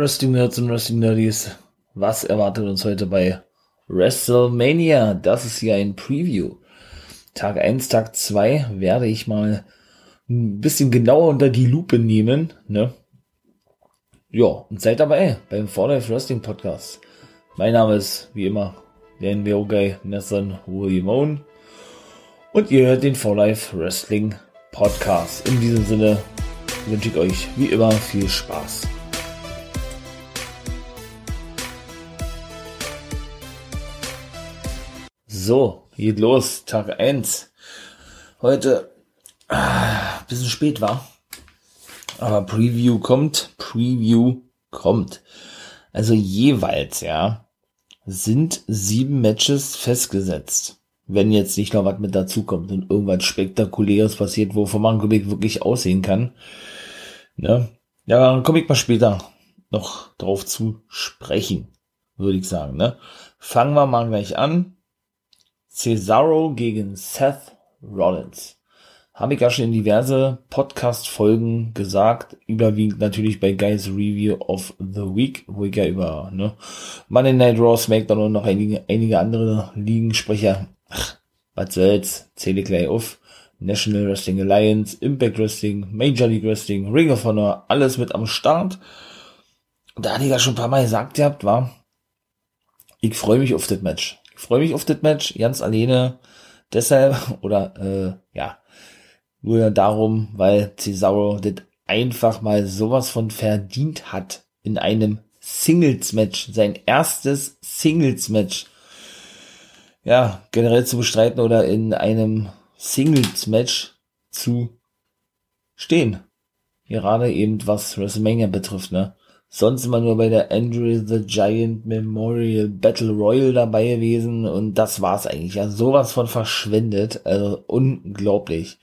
Wrestling Nerds und Wrestling Nerdies, was erwartet uns heute bei WrestleMania? Das ist hier ein Preview. Tag 1, Tag 2 werde ich mal ein bisschen genauer unter die Lupe nehmen, ne? Ja, und seid dabei beim For Life Wrestling Podcast. Mein Name ist, wie immer, der NWO Guy Nathan William. Und ihr hört den For Life Wrestling Podcast. In diesem Sinne wünsche ich euch wie immer viel Spaß. So, geht los, Tag 1. Heute ah, bisschen spät war. Aber Preview kommt, Preview kommt. Also jeweils, ja, sind sieben Matches festgesetzt. Wenn jetzt nicht noch was mit dazu kommt und irgendwas Spektakuläres passiert, wovon man wirklich aussehen kann. Ne? Ja, dann komme ich mal später noch drauf zu sprechen, würde ich sagen. Ne? Fangen wir mal gleich an. Cesaro gegen Seth Rollins. Habe ich ja schon in diverse Podcast-Folgen gesagt, überwiegend natürlich bei Guys Review of the Week, wo ich ja über ne, Monday Night Raw, SmackDown und noch einige, einige andere Ligen spreche. Ach, was soll's, zähle gleich auf. National Wrestling Alliance, Impact Wrestling, Major League Wrestling, Ring of Honor, alles mit am Start. Da hatte ich ja schon ein paar Mal gesagt gehabt, war, ich freue mich auf das Match freue mich auf das Match, ganz alleine. Deshalb, oder äh, ja, nur darum, weil Cesaro das einfach mal sowas von verdient hat in einem Singles-Match, sein erstes Singles-Match, ja, generell zu bestreiten oder in einem Singles-Match zu stehen. Gerade eben was WrestleMania betrifft, ne? Sonst immer nur bei der Andrew the Giant Memorial Battle Royal dabei gewesen und das war's eigentlich. Ja, sowas von verschwendet. Also unglaublich.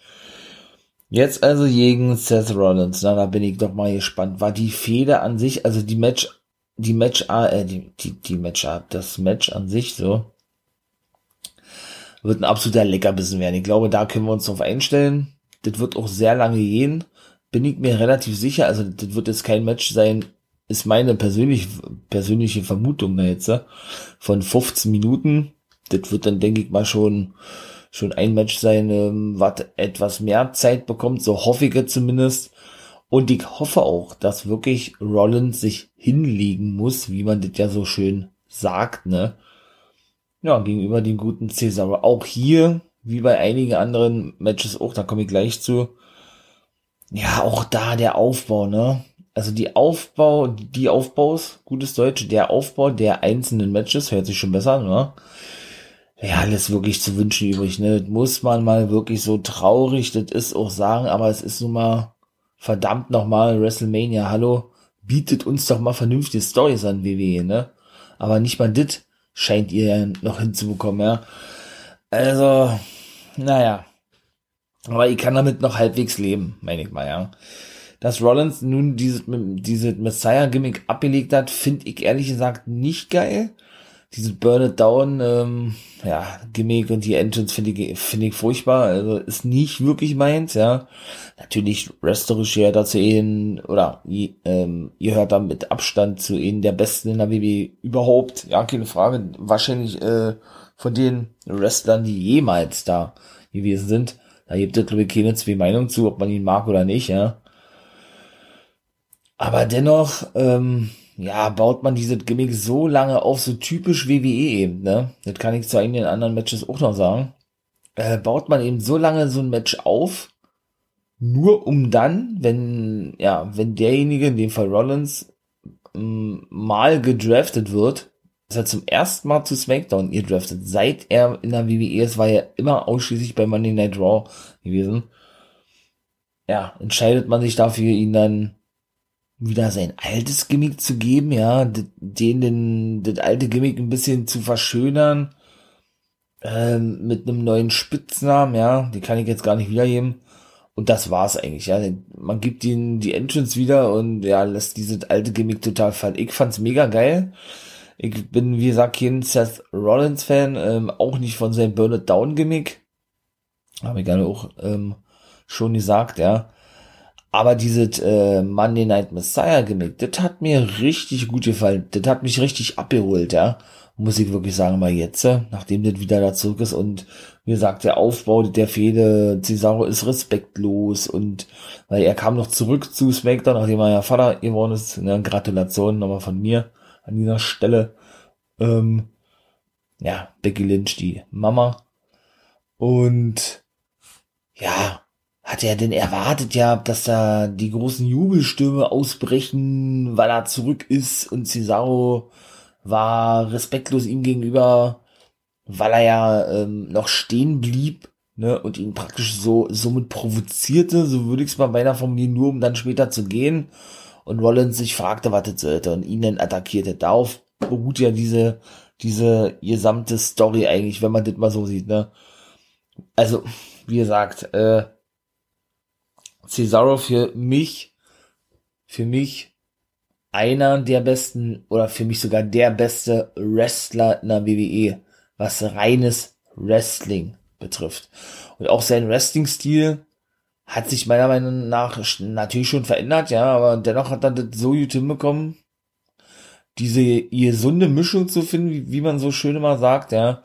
Jetzt also gegen Seth Rollins. Na, da bin ich doch mal gespannt. War die Fehde an sich, also die Match, die Match, äh, die, die, die Match, das Match an sich so, wird ein absoluter Leckerbissen werden. Ich glaube, da können wir uns drauf einstellen. Das wird auch sehr lange gehen. Bin ich mir relativ sicher. Also, das wird jetzt kein Match sein, ist meine persönlich, persönliche Vermutung jetzt, von 15 Minuten. Das wird dann, denke ich mal, schon, schon ein Match sein, ähm, was etwas mehr Zeit bekommt, so hoffe ich zumindest. Und ich hoffe auch, dass wirklich Rollins sich hinlegen muss, wie man das ja so schön sagt, ne? Ja, gegenüber dem guten Cesaro. Auch hier, wie bei einigen anderen Matches auch, da komme ich gleich zu. Ja, auch da der Aufbau, ne? Also die Aufbau, die Aufbaus, gutes Deutsch, der Aufbau der einzelnen Matches hört sich schon besser an, ne? Ja, alles wirklich zu wünschen übrig, ne? Das muss man mal wirklich so traurig, das ist auch sagen, aber es ist nun mal verdammt nochmal WrestleMania, hallo, bietet uns doch mal vernünftige Stories an WWE, ne? Aber nicht mal das scheint ihr noch hinzubekommen, ja? Also, naja. Aber ich kann damit noch halbwegs leben, meine ich mal, ja dass Rollins nun dieses, diese Messiah-Gimmick abgelegt hat, finde ich ehrlich gesagt nicht geil. Dieses Burn It Down, ähm, ja, Gimmick und die Entrance finde ich, finde ich furchtbar. Also ist nicht wirklich meins, ja. Natürlich wrestlerisch ja dazu ihnen, oder ähm, ihr hört da mit Abstand zu ihnen der Besten in der WWE überhaupt. Ja, keine Frage. Wahrscheinlich äh, von den Wrestlern, die jemals da gewesen sind. Da gibt es, glaube ich, keine zwei Meinungen zu, ob man ihn mag oder nicht, ja. Aber dennoch, ähm, ja, baut man diese Gimmick so lange auf, so typisch WWE eben, ne? Das kann ich zu einigen anderen Matches auch noch sagen. Äh, baut man eben so lange so ein Match auf, nur um dann, wenn, ja, wenn derjenige, in dem Fall Rollins, mal gedraftet wird, ist er zum ersten Mal zu SmackDown gedraftet. Seit er in der WWE ist, war er immer ausschließlich bei Monday Night Raw gewesen. Ja, entscheidet man sich dafür, ihn dann wieder sein altes Gimmick zu geben, ja, den, den, das alte Gimmick ein bisschen zu verschönern, ähm, mit einem neuen Spitznamen, ja, die kann ich jetzt gar nicht wiedergeben. Und das war's eigentlich, ja. Man gibt ihnen die Entrance wieder und ja, lässt dieses alte Gimmick total fallen. Ich fand's mega geil. Ich bin, wie gesagt, kein Seth Rollins Fan, ähm, auch nicht von seinem Burn It Down Gimmick. Habe ich gerne auch ähm, schon gesagt, ja. Aber dieses äh, Monday Night Messiah Gimmick, das hat mir richtig gut gefallen. Das hat mich richtig abgeholt, ja. Muss ich wirklich sagen, mal jetzt, äh, nachdem das wieder da zurück ist und wie gesagt, der Aufbau der Fehde, Cesaro ist respektlos und weil er kam noch zurück zu SmackDown, nachdem er ja Vater geworden ist. Ne, Gratulation nochmal von mir an dieser Stelle. Ähm, ja, Becky Lynch, die Mama. Und ja, hat er denn erwartet ja, dass da die großen Jubelstürme ausbrechen, weil er zurück ist und Cesaro war respektlos ihm gegenüber, weil er ja ähm, noch stehen blieb ne, und ihn praktisch so somit provozierte, so würde ich es mal beinahe formulieren, nur um dann später zu gehen und Rollins sich fragte, was das sollte und ihn dann attackierte. Darauf beruht ja diese diese gesamte Story eigentlich, wenn man das mal so sieht, ne? Also, wie gesagt, äh, Cesaro für mich, für mich einer der besten oder für mich sogar der beste Wrestler in der WWE, was reines Wrestling betrifft. Und auch sein Wrestling-Stil hat sich meiner Meinung nach natürlich schon verändert, ja, aber dennoch hat er das so gut hinbekommen, diese gesunde Mischung zu finden, wie, wie man so schön immer sagt, ja,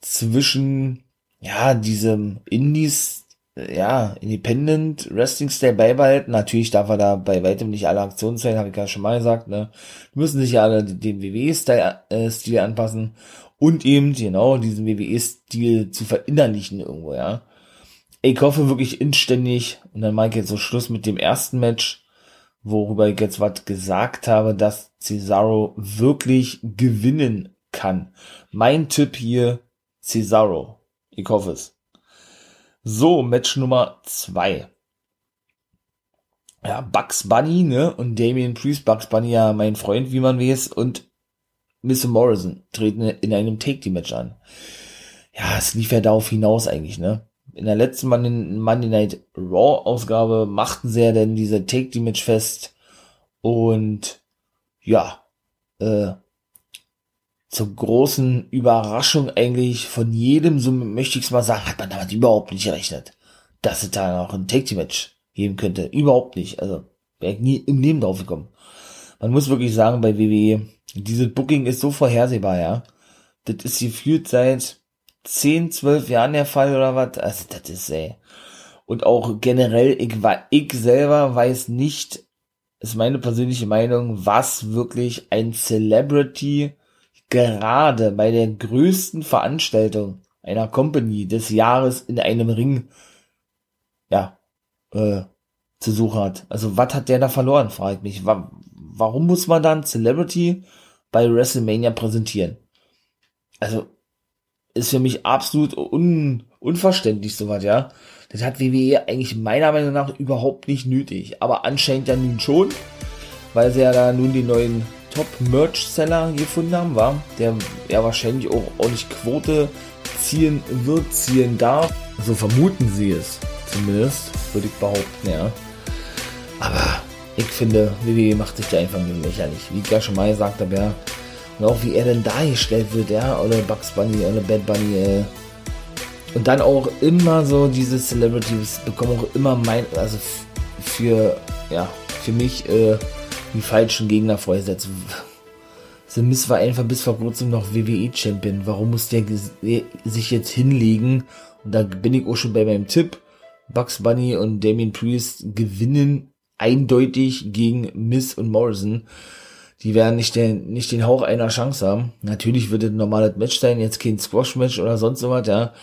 zwischen, ja, diesem Indies, ja, Independent Wrestling Style beibehalten. Natürlich darf er da bei weitem nicht alle Aktionen sein, habe ich ja schon mal gesagt, ne. Die müssen sich ja alle den WWE-Stil äh, anpassen und eben, genau, diesen WWE-Stil zu verinnerlichen irgendwo, ja. Ich hoffe wirklich inständig, und dann mache ich jetzt so Schluss mit dem ersten Match, worüber ich jetzt was gesagt habe, dass Cesaro wirklich gewinnen kann. Mein Tipp hier, Cesaro. Ich hoffe es. So, Match Nummer zwei. Ja, Bugs Bunny, ne? Und Damien Priest, Bugs Bunny ja mein Freund, wie man weiß, und Miss Morrison treten in einem Take-Team-Match an. Ja, es lief ja darauf hinaus eigentlich, ne? in der letzten Monday Night Raw Ausgabe machten sie ja denn diese Take the Match fest und ja, äh, zur großen Überraschung eigentlich von jedem, so möchte ich es mal sagen, hat man damit überhaupt nicht gerechnet, dass es da noch ein Take the Match geben könnte. Überhaupt nicht. Also wäre nie im Leben drauf gekommen. Man muss wirklich sagen, bei WWE, dieses Booking ist so vorhersehbar, ja. Das ist gefühlt seit 10, 12 Jahren der Fall oder was. Also das ist ey. Und auch generell, ich, ich selber weiß nicht, ist meine persönliche Meinung, was wirklich ein Celebrity gerade bei der größten Veranstaltung einer Company des Jahres in einem Ring, ja, äh, zu suchen hat. Also was hat der da verloren, frage ich mich. Warum muss man dann Celebrity bei WrestleMania präsentieren? Also ist für mich absolut un, unverständlich sowas, ja. Das hat WWE eigentlich meiner Meinung nach überhaupt nicht nötig. Aber anscheinend ja nun schon, weil sie ja da nun den neuen Top-Merch-Seller gefunden haben, war, der ja wahrscheinlich auch ordentlich Quote ziehen wird, ziehen darf. So vermuten sie es zumindest, würde ich behaupten, ja. Aber ich finde, WWE macht sich da einfach nur lächerlich. Wie ich ja schon mal gesagt habe, ja, und auch wie er denn dargestellt wird, ja, oder Bugs Bunny, oder Bad Bunny, äh. Und dann auch immer so diese Celebrities bekommen auch immer mein, also für, ja, für mich, äh, die falschen Gegner vorgesetzt. The Miz war einfach bis vor kurzem noch WWE-Champion. Warum muss der sich jetzt hinlegen? Und da bin ich auch schon bei meinem Tipp. Bugs Bunny und Damien Priest gewinnen eindeutig gegen Miz und Morrison die werden nicht den, nicht den Hauch einer Chance haben. Natürlich wird es ein normales Match sein, jetzt kein Squash-Match oder sonst was, ja.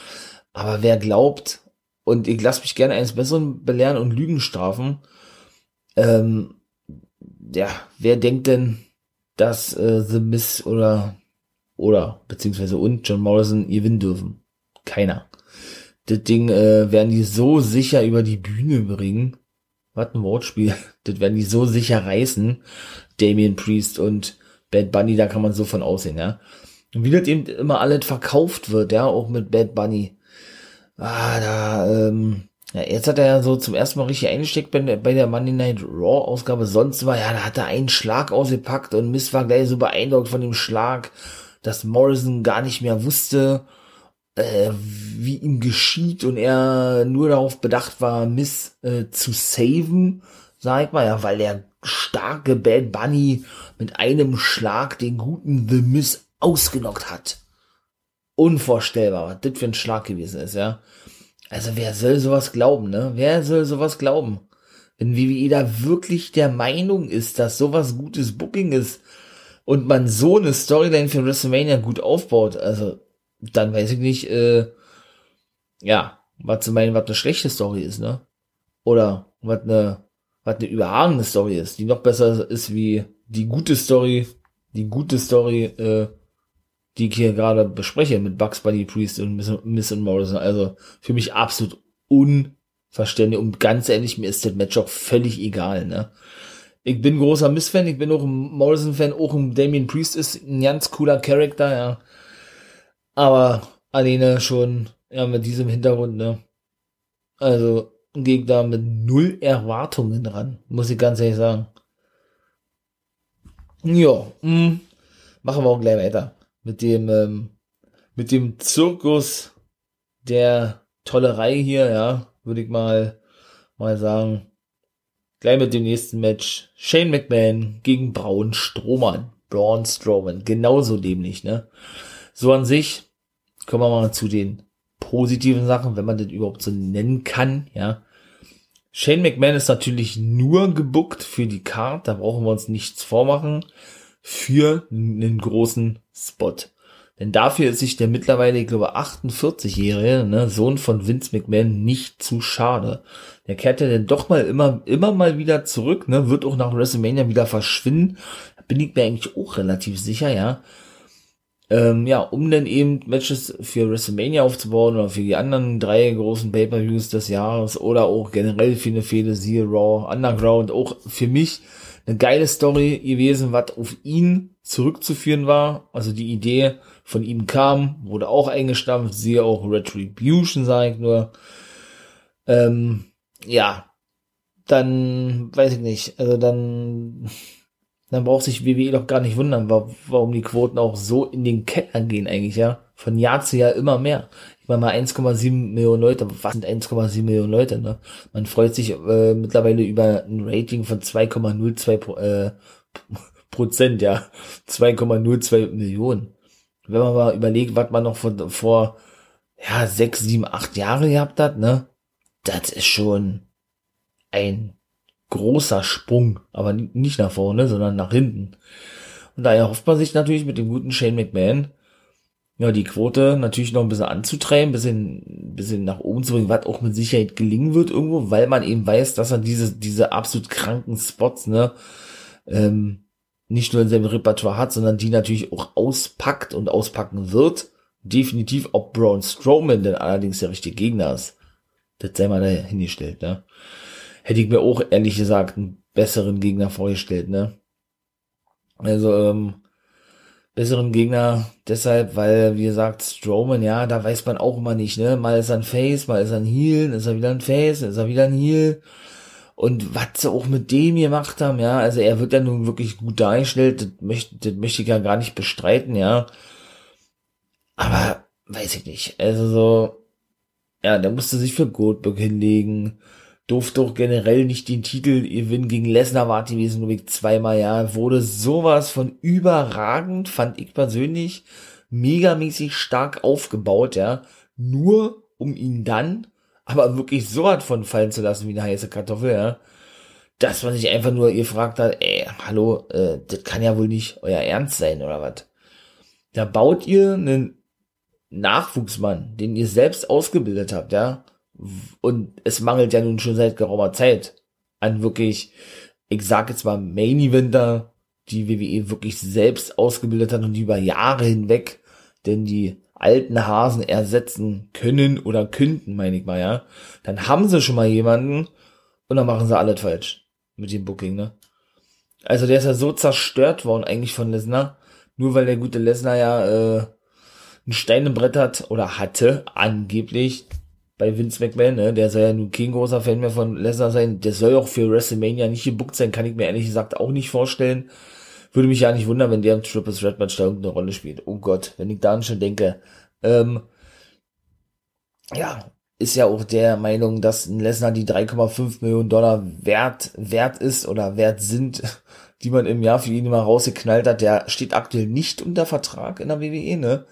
Aber wer glaubt, und ich lasse mich gerne eines Besseren belehren und Lügen strafen, ähm, ja, wer denkt denn, dass äh, The Miss oder oder beziehungsweise und John Morrison gewinnen dürfen? Keiner. Das Ding äh, werden die so sicher über die Bühne bringen. Was ein Wortspiel. Das werden die so sicher reißen, Damien Priest und Bad Bunny, da kann man so von aussehen, ja. Und wie das eben immer alles verkauft wird, ja, auch mit Bad Bunny. Ah, da, ähm, ja, jetzt hat er ja so zum ersten Mal richtig eingesteckt bei, der, bei der Monday Night Raw Ausgabe. Sonst war, ja, da hat er einen Schlag ausgepackt und Miss war gleich so beeindruckt von dem Schlag, dass Morrison gar nicht mehr wusste, äh, wie ihm geschieht und er nur darauf bedacht war, Miss äh, zu saven sag ich mal, ja, weil der starke Bad Bunny mit einem Schlag den guten The Miz ausgenockt hat. Unvorstellbar, was das für ein Schlag gewesen ist, ja. Also wer soll sowas glauben, ne? Wer soll sowas glauben? Wenn WWE da wirklich der Meinung ist, dass sowas gutes Booking ist und man so eine Storyline für WrestleMania gut aufbaut, also dann weiß ich nicht, äh, ja, was zu meinen, was eine schlechte Story ist, ne? Oder was eine, was eine überragende Story ist, die noch besser ist wie die gute Story, die gute Story, äh, die ich hier gerade bespreche mit Bugs Bunny Priest und Miss, und Morrison. Also für mich absolut unverständlich und ganz ehrlich, mir ist das Match auch völlig egal, ne? Ich bin großer Miss-Fan, ich bin auch ein Morrison-Fan, auch ein Damien Priest ist ein ganz cooler Charakter, ja. Aber alleine schon, ja, mit diesem Hintergrund, ne? Also, ich da mit null Erwartungen ran, muss ich ganz ehrlich sagen. Ja, mh, machen wir auch gleich weiter mit dem, ähm, mit dem Zirkus der Tollerei hier, ja, würde ich mal, mal sagen. Gleich mit dem nächsten Match. Shane McMahon gegen Braun Strohmann. Braun Strowman. Genauso dämlich, ne? So an sich kommen wir mal zu den positiven Sachen, wenn man das überhaupt so nennen kann, ja. Shane McMahon ist natürlich nur gebuckt für die Card, da brauchen wir uns nichts vormachen für einen großen Spot. Denn dafür ist sich der mittlerweile, ich glaube, 48-jährige ne, Sohn von Vince McMahon nicht zu schade. Der kehrt ja dann doch mal immer, immer mal wieder zurück, ne, wird auch nach WrestleMania wieder verschwinden. Da bin ich mir eigentlich auch relativ sicher, ja. Ähm, ja, um dann eben Matches für WrestleMania aufzubauen oder für die anderen drei großen Pay-Per-Views des Jahres oder auch generell für eine Fehde, siehe Raw, Underground, auch für mich eine geile Story gewesen, was auf ihn zurückzuführen war. Also die Idee von ihm kam, wurde auch eingestampft, siehe auch Retribution, sage ich nur. Ähm, ja, dann weiß ich nicht. Also dann, dann braucht sich WWE doch gar nicht wundern, warum die Quoten auch so in den Keller gehen eigentlich, ja. Von Jahr zu Jahr immer mehr meine mal 1,7 Millionen Leute, was sind 1,7 Millionen Leute, ne? Man freut sich äh, mittlerweile über ein Rating von 2,02 äh, Prozent, ja. 2,02 Millionen. Wenn man mal überlegt, was man noch vor, vor ja, 6, 7, 8 Jahre gehabt hat, ne? Das ist schon ein großer Sprung, aber nicht nach vorne, sondern nach hinten. Und daher hofft man sich natürlich mit dem guten Shane McMahon, ja, die Quote natürlich noch ein bisschen anzutreiben, ein bisschen, ein bisschen nach oben zu bringen, was auch mit Sicherheit gelingen wird irgendwo, weil man eben weiß, dass er diese, diese absolut kranken Spots, ne, ähm, nicht nur in seinem Repertoire hat, sondern die natürlich auch auspackt und auspacken wird. Definitiv, ob Braun Strowman denn allerdings der richtige Gegner ist. Das sei mal dahingestellt, ne. Hätte ich mir auch ehrlich gesagt einen besseren Gegner vorgestellt, ne. Also, ähm, besseren Gegner deshalb, weil, wie gesagt, Strowman, ja, da weiß man auch immer nicht, ne? Mal ist er ein Face, mal ist er ein Heel, ist er wieder ein Face, ist er wieder ein Heel. Und was sie auch mit dem gemacht haben, ja, also er wird ja nun wirklich gut dargestellt, das möchte, das möchte ich ja gar nicht bestreiten, ja. Aber, weiß ich nicht, also so, ja, der musste sich für Goldberg hinlegen durfte auch generell nicht den Titel gewinnen. Gegen Lesnar war gewesen, glaube ich, zweimal, ja. Wurde sowas von überragend, fand ich persönlich, megamäßig stark aufgebaut, ja. Nur um ihn dann, aber wirklich so hat von fallen zu lassen wie eine heiße Kartoffel, ja. Dass man sich einfach nur gefragt hat, ey, hallo, äh, das kann ja wohl nicht euer Ernst sein, oder was? Da baut ihr einen Nachwuchsmann, den ihr selbst ausgebildet habt, ja, und es mangelt ja nun schon seit geraumer Zeit an wirklich, ich sag jetzt mal Main Eventer, die WWE wirklich selbst ausgebildet hat und die über Jahre hinweg denn die alten Hasen ersetzen können oder könnten, meine ich mal, ja. Dann haben sie schon mal jemanden und dann machen sie alles falsch mit dem Booking, ne? Also der ist ja so zerstört worden eigentlich von Lesnar, nur weil der gute Lesnar ja äh, ein Stein im Brett hat oder hatte angeblich bei Vince McMahon, ne? Der soll ja nun kein großer Fan mehr von Lesnar sein. Der soll auch für WrestleMania nicht gebuckt sein, kann ich mir ehrlich gesagt auch nicht vorstellen. Würde mich ja nicht wundern, wenn der im Triple Threat Match da irgendeine Rolle spielt. Oh Gott, wenn ich da schon denke. Ähm, ja, ist ja auch der Meinung, dass ein Lesnar die 3,5 Millionen Dollar wert, wert ist oder wert sind, die man im Jahr für ihn immer rausgeknallt hat. Der steht aktuell nicht unter Vertrag in der WWE, ne?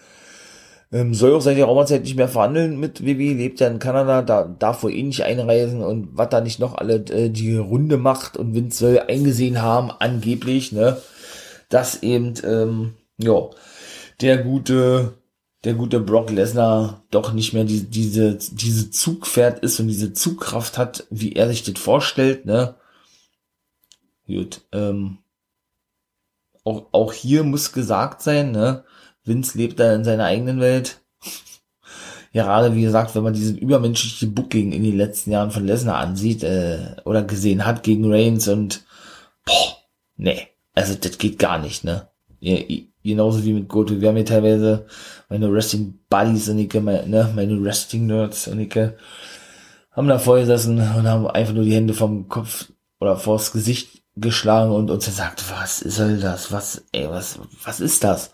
Ähm, soll auch seit der Raumerzeit nicht mehr verhandeln mit WWE, lebt ja in Kanada, da darf wohl eh nicht einreisen und was da nicht noch alle äh, die Runde macht und Vince soll eingesehen haben, angeblich, ne? Dass eben, ähm, ja, der gute der gute Brock Lesnar doch nicht mehr die, diese, diese Zugpferd ist und diese Zugkraft hat, wie er sich das vorstellt, ne? Gut, ähm, auch, auch hier muss gesagt sein, ne? Vince lebt da in seiner eigenen Welt. Ja, gerade wie gesagt, wenn man diesen übermenschliche Booking in den letzten Jahren von Lesnar ansieht, äh, oder gesehen hat gegen Reigns und, boah, nee, also das geht gar nicht, ne? genauso wie mit Goto. Wir haben hier teilweise meine Wrestling Buddies und ich, meine, ne, meine Wrestling Nerds und ich haben da vorgesessen und haben einfach nur die Hände vom Kopf oder vors Gesicht geschlagen und uns gesagt, was ist all das? Was, ey, was, was ist das?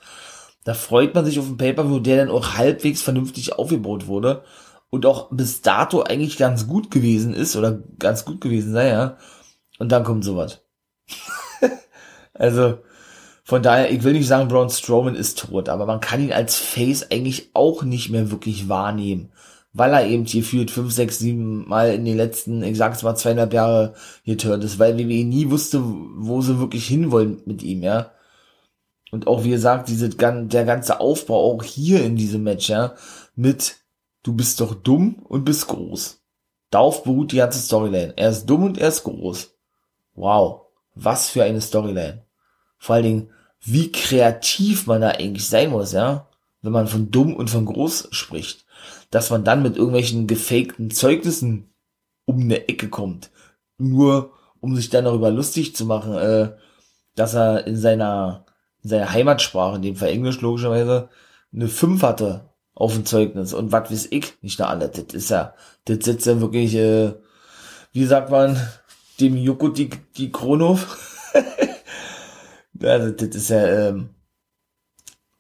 Da freut man sich auf einen Pay-Per-View, der dann auch halbwegs vernünftig aufgebaut wurde und auch bis dato eigentlich ganz gut gewesen ist oder ganz gut gewesen sei, ja. Und dann kommt sowas. also, von daher, ich will nicht sagen, Braun Strowman ist tot, aber man kann ihn als Face eigentlich auch nicht mehr wirklich wahrnehmen, weil er eben hier fühlt fünf, sechs, sieben Mal in den letzten, ich sag's mal, zweieinhalb Jahre geturnt ist, weil WWE nie wusste, wo sie wirklich hinwollen mit ihm, ja. Und auch, wie gesagt, diese, der ganze Aufbau auch hier in diesem Match, ja, mit du bist doch dumm und bist groß. Darauf beruht die ganze Storyline. Er ist dumm und er ist groß. Wow. Was für eine Storyline. Vor allen Dingen, wie kreativ man da eigentlich sein muss, ja, wenn man von dumm und von groß spricht, dass man dann mit irgendwelchen gefakten Zeugnissen um eine Ecke kommt, nur um sich dann darüber lustig zu machen, äh, dass er in seiner, in seiner Heimatsprache, in dem Fall Englisch logischerweise, eine 5 hatte auf dem Zeugnis und was weiß ich, nicht da alle, das ist ja, das sitzt ja wirklich, äh, wie sagt man, dem Joko die, die Chrono Also, das ist ja, ähm,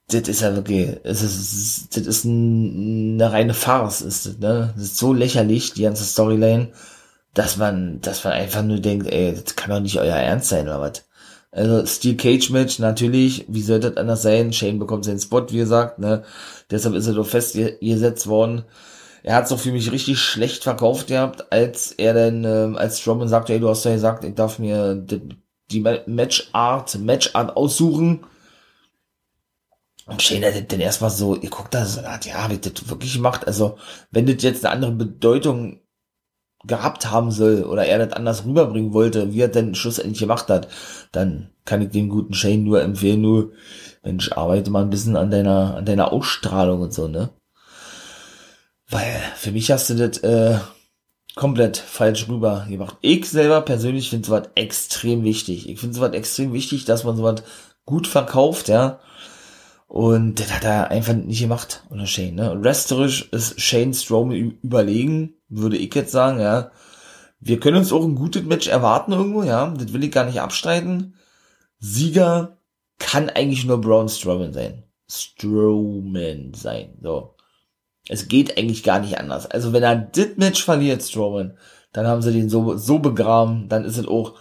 das ist ja wirklich, es ist, das ist eine reine Farce, ist das, ne? Das ist so lächerlich, die ganze Storyline, dass man, dass man einfach nur denkt, ey, das kann doch nicht euer Ernst sein, oder was? Also, Steel Cage Match, natürlich, wie soll das anders sein? Shane bekommt seinen Spot, wie gesagt, ne? Deshalb ist er doch festgesetzt worden. Er hat es auch für mich richtig schlecht verkauft gehabt, als er dann, ähm, als Strowman sagte, ey, du hast ja gesagt, ich darf mir die Matchart, Matchart aussuchen. Und Shane hat dann erstmal so, ihr guckt da so, ja, wie das wirklich gemacht. Also, wenn das jetzt eine andere Bedeutung gehabt haben soll oder er das anders rüberbringen wollte, wie er denn schlussendlich gemacht hat, dann kann ich dem guten Shane nur empfehlen, nur, Mensch, arbeite mal ein bisschen an deiner, an deiner Ausstrahlung und so, ne? Weil für mich hast du das, äh, komplett falsch rüber gemacht. Ich selber persönlich finde sowas extrem wichtig. Ich finde sowas extrem wichtig, dass man sowas gut verkauft, ja. Und das hat er einfach nicht gemacht unter Shane, ne? Resterisch ist Shane Strowman überlegen, würde ich jetzt sagen, ja. Wir können uns auch ein gutes Match erwarten irgendwo, ja. Das will ich gar nicht abstreiten. Sieger kann eigentlich nur Braun Strowman sein. Strowman sein, so. Es geht eigentlich gar nicht anders. Also wenn er das Match verliert, Strowman, dann haben sie den so, so begraben, dann ist es auch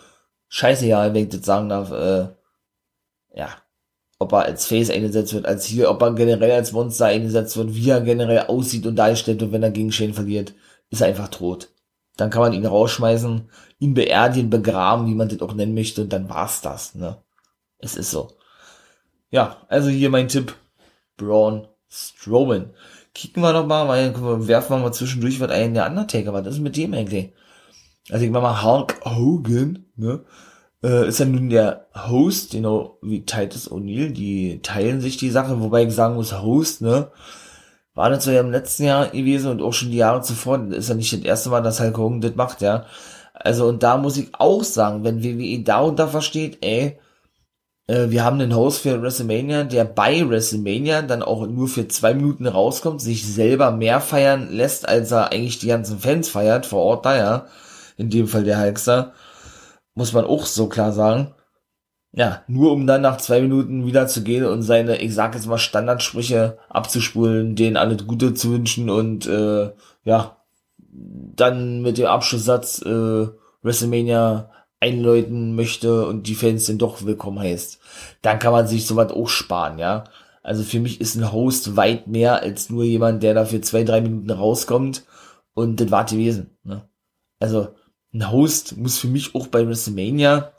scheißegal, wenn ich das sagen darf, äh, ja, ob er als Face eingesetzt wird, als hier, ob er generell als Monster eingesetzt wird, wie er generell aussieht und darstellt und wenn er gegen Shane verliert, ist er einfach tot. Dann kann man ihn rausschmeißen, ihn beerdigen, begraben, wie man das auch nennen möchte und dann war's das, ne. Es ist so. Ja, also hier mein Tipp. Braun Strowman kicken wir doch mal, weil werfen wir mal zwischendurch was ein, der Undertaker, was ist mit dem eigentlich? Also ich mach mal Hulk Hogan, ne? Äh, ist ja nun der Host, genau wie Titus O'Neill, die teilen sich die Sache, wobei ich sagen muss, Host, ne? War das so ja im letzten Jahr gewesen und auch schon die Jahre zuvor, ist ja nicht das erste Mal, dass Hulk Hogan das macht, ja. Also und da muss ich auch sagen, wenn WWE da unter versteht, ey, äh, wir haben einen Host für WrestleMania, der bei WrestleMania dann auch nur für zwei Minuten rauskommt, sich selber mehr feiern lässt, als er eigentlich die ganzen Fans feiert, vor Ort da, ja. In dem Fall der Hulkster. Muss man auch so klar sagen. Ja, nur um dann nach zwei Minuten wieder zu gehen und seine, ich sag jetzt mal, Standardsprüche abzuspulen, denen alles Gute zu wünschen und äh, ja, dann mit dem Abschlusssatz äh, WrestleMania einläuten möchte und die Fans dann doch willkommen heißt, dann kann man sich sowas auch sparen, ja. Also für mich ist ein Host weit mehr als nur jemand, der da für zwei, drei Minuten rauskommt und das war gewesen. Ne? Also ein Host muss für mich auch bei WrestleMania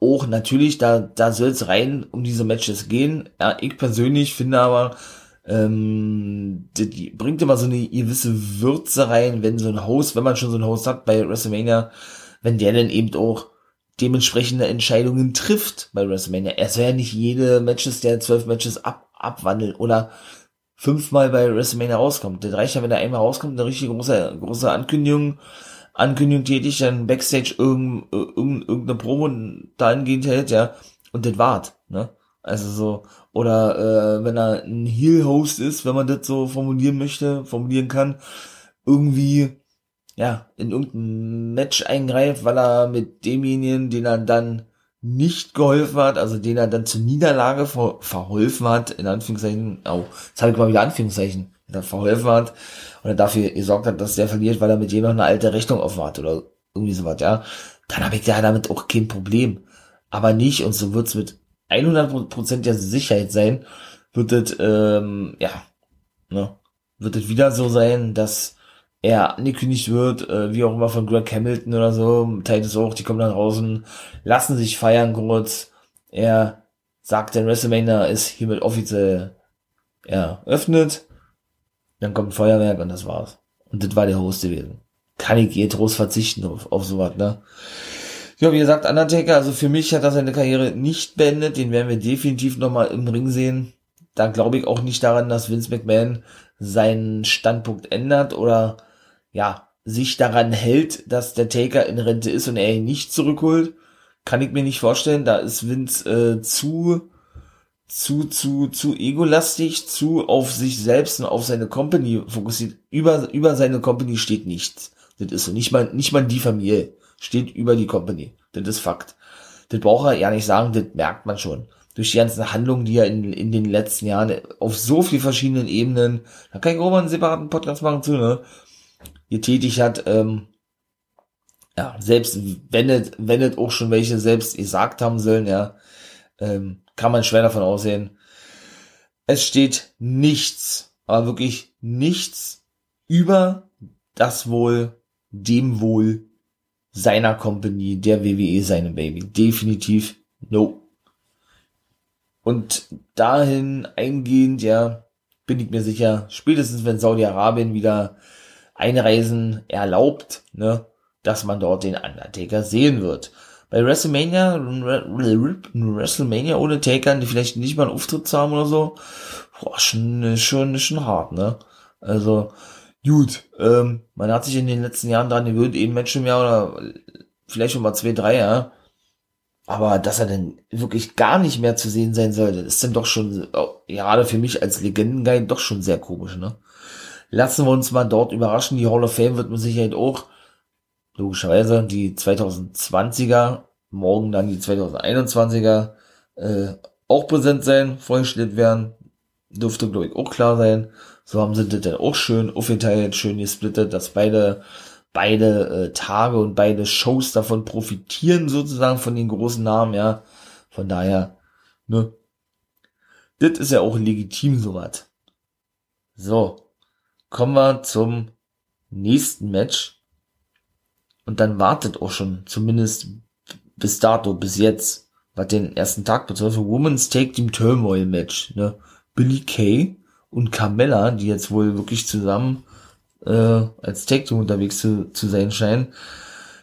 auch natürlich, da, da soll es rein um diese Matches gehen. Ja, ich persönlich finde aber, ähm, die, die bringt immer so eine gewisse Würze rein, wenn so ein Host, wenn man schon so einen Host hat bei WrestleMania, wenn der dann eben auch dementsprechende Entscheidungen trifft bei WrestleMania. Er soll ja nicht jede Matches der zwölf Matches ab, abwandeln oder fünfmal bei WrestleMania rauskommt. Das reicht ja, wenn er einmal rauskommt, eine richtig große, große Ankündigung, Ankündigung tätig, dann Backstage irgend, irgend, irgendeine Promo dahingehend hält, ja, und das wart, ne? Also so, oder äh, wenn er ein Heel-Host ist, wenn man das so formulieren möchte, formulieren kann, irgendwie, ja, in irgendein Match eingreift, weil er mit demjenigen, den er dann nicht geholfen hat, also den er dann zur Niederlage ver verholfen hat, in Anführungszeichen, oh, jetzt habe ich mal wieder Anführungszeichen, der verholfen hat oder dafür gesorgt hat, dass der verliert, weil er mit jemandem eine alte Rechnung aufwart oder irgendwie sowas, ja, dann habe ich ja damit auch kein Problem. Aber nicht, und so wird's mit 100% der Sicherheit sein, wird es, ähm, ja, ne, wird es wieder so sein, dass er angekündigt wird, äh, wie auch immer von Greg Hamilton oder so, Titus auch, die kommen dann draußen, lassen sich feiern kurz. Er sagt, der WrestleMania ist hiermit offiziell eröffnet. Dann kommt ein Feuerwerk und das war's. Und das war der Host gewesen. Kann ich eh trost verzichten auf, auf sowas, ne? Ja, wie gesagt, Undertaker, also für mich hat er seine Karriere nicht beendet. Den werden wir definitiv nochmal im Ring sehen. Da glaube ich auch nicht daran, dass Vince McMahon seinen Standpunkt ändert oder ja, sich daran hält, dass der Taker in Rente ist und er ihn nicht zurückholt, kann ich mir nicht vorstellen. Da ist Vince äh, zu, zu, zu, zu egolastig, zu auf sich selbst und auf seine Company fokussiert. Über, über seine Company steht nichts. Das ist so. Nicht mal, nicht mal die Familie steht über die Company. Das ist Fakt. Das braucht er ja nicht sagen, das merkt man schon. Durch die ganzen Handlungen, die er in, in den letzten Jahren auf so vielen verschiedenen Ebenen, da kann ich auch mal einen separaten Podcast machen zu, ne? getätigt hat, ähm, ja, selbst wenn es, wenn es auch schon welche selbst gesagt haben sollen, ja, ähm, kann man schwer davon aussehen. Es steht nichts, aber wirklich nichts über das Wohl, dem Wohl seiner Company, der WWE, seinem Baby. Definitiv no. Und dahin eingehend, ja, bin ich mir sicher, spätestens wenn Saudi-Arabien wieder Einreisen erlaubt, ne, dass man dort den Undertaker sehen wird. Bei WrestleMania, WrestleMania ohne Taker, die vielleicht nicht mal einen Auftritt zu haben oder so, boah, schon, schon, schon hart, ne? Also, gut, ähm, man hat sich in den letzten Jahren dran gewöhnt, eben Match im Jahr oder vielleicht schon mal zwei, drei, ja. Aber dass er denn wirklich gar nicht mehr zu sehen sein sollte, ist dann doch schon, gerade für mich als Legendenguy, doch schon sehr komisch, ne? lassen wir uns mal dort überraschen. Die Hall of Fame wird mit Sicherheit auch, logischerweise, die 2020er, morgen dann die 2021er, äh, auch präsent sein, vorgestellt werden. Dürfte, glaube ich, auch klar sein. So haben sie das dann auch schön aufgeteilt, schön gesplittet, dass beide, beide äh, Tage und beide Shows davon profitieren, sozusagen von den großen Namen, ja. Von daher, ne. Das ist ja auch legitim soweit. So, kommen wir zum nächsten Match. Und dann wartet auch schon, zumindest bis dato, bis jetzt, was den ersten Tag betrifft, Women's Take Team Turmoil Match. Ne? Billy Kay und Carmella, die jetzt wohl wirklich zusammen äh, als Tag Team unterwegs zu, zu sein scheinen,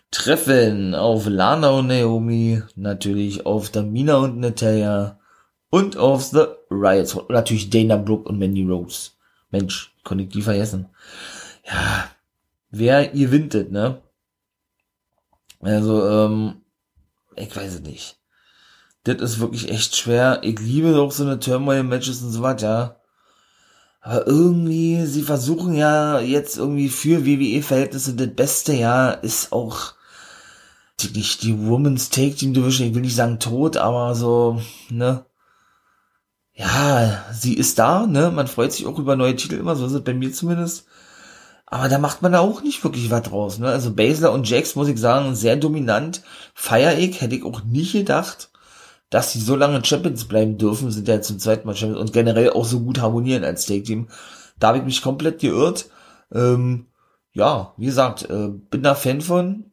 treffen auf Lana und Naomi, natürlich auf Damina und Natalia und auf The Riots, und natürlich Dana Brooke und Mandy Rose. Mensch, konnte ich die vergessen. Ja, wer ihr windet, ne? Also, ähm, ich weiß es nicht. Das ist wirklich echt schwer. Ich liebe doch so eine Turmoil-Matches und so weiter, ja. Aber irgendwie, sie versuchen ja jetzt irgendwie für WWE-Verhältnisse das Beste, ja, ist auch die, die, die Women's Take Team Division, ich will nicht sagen tot, aber so, ne? ja, sie ist da, ne? Man freut sich auch über neue Titel immer, so ist es bei mir zumindest. Aber da macht man da auch nicht wirklich was draus. Ne? Also Basler und Jax, muss ich sagen, sehr dominant. Feier ich, hätte ich auch nicht gedacht, dass sie so lange Champions bleiben dürfen, sind ja zum zweiten Mal Champions und generell auch so gut harmonieren als Take-Team. Da habe ich mich komplett geirrt. Ähm, ja, wie gesagt, äh, bin da Fan von.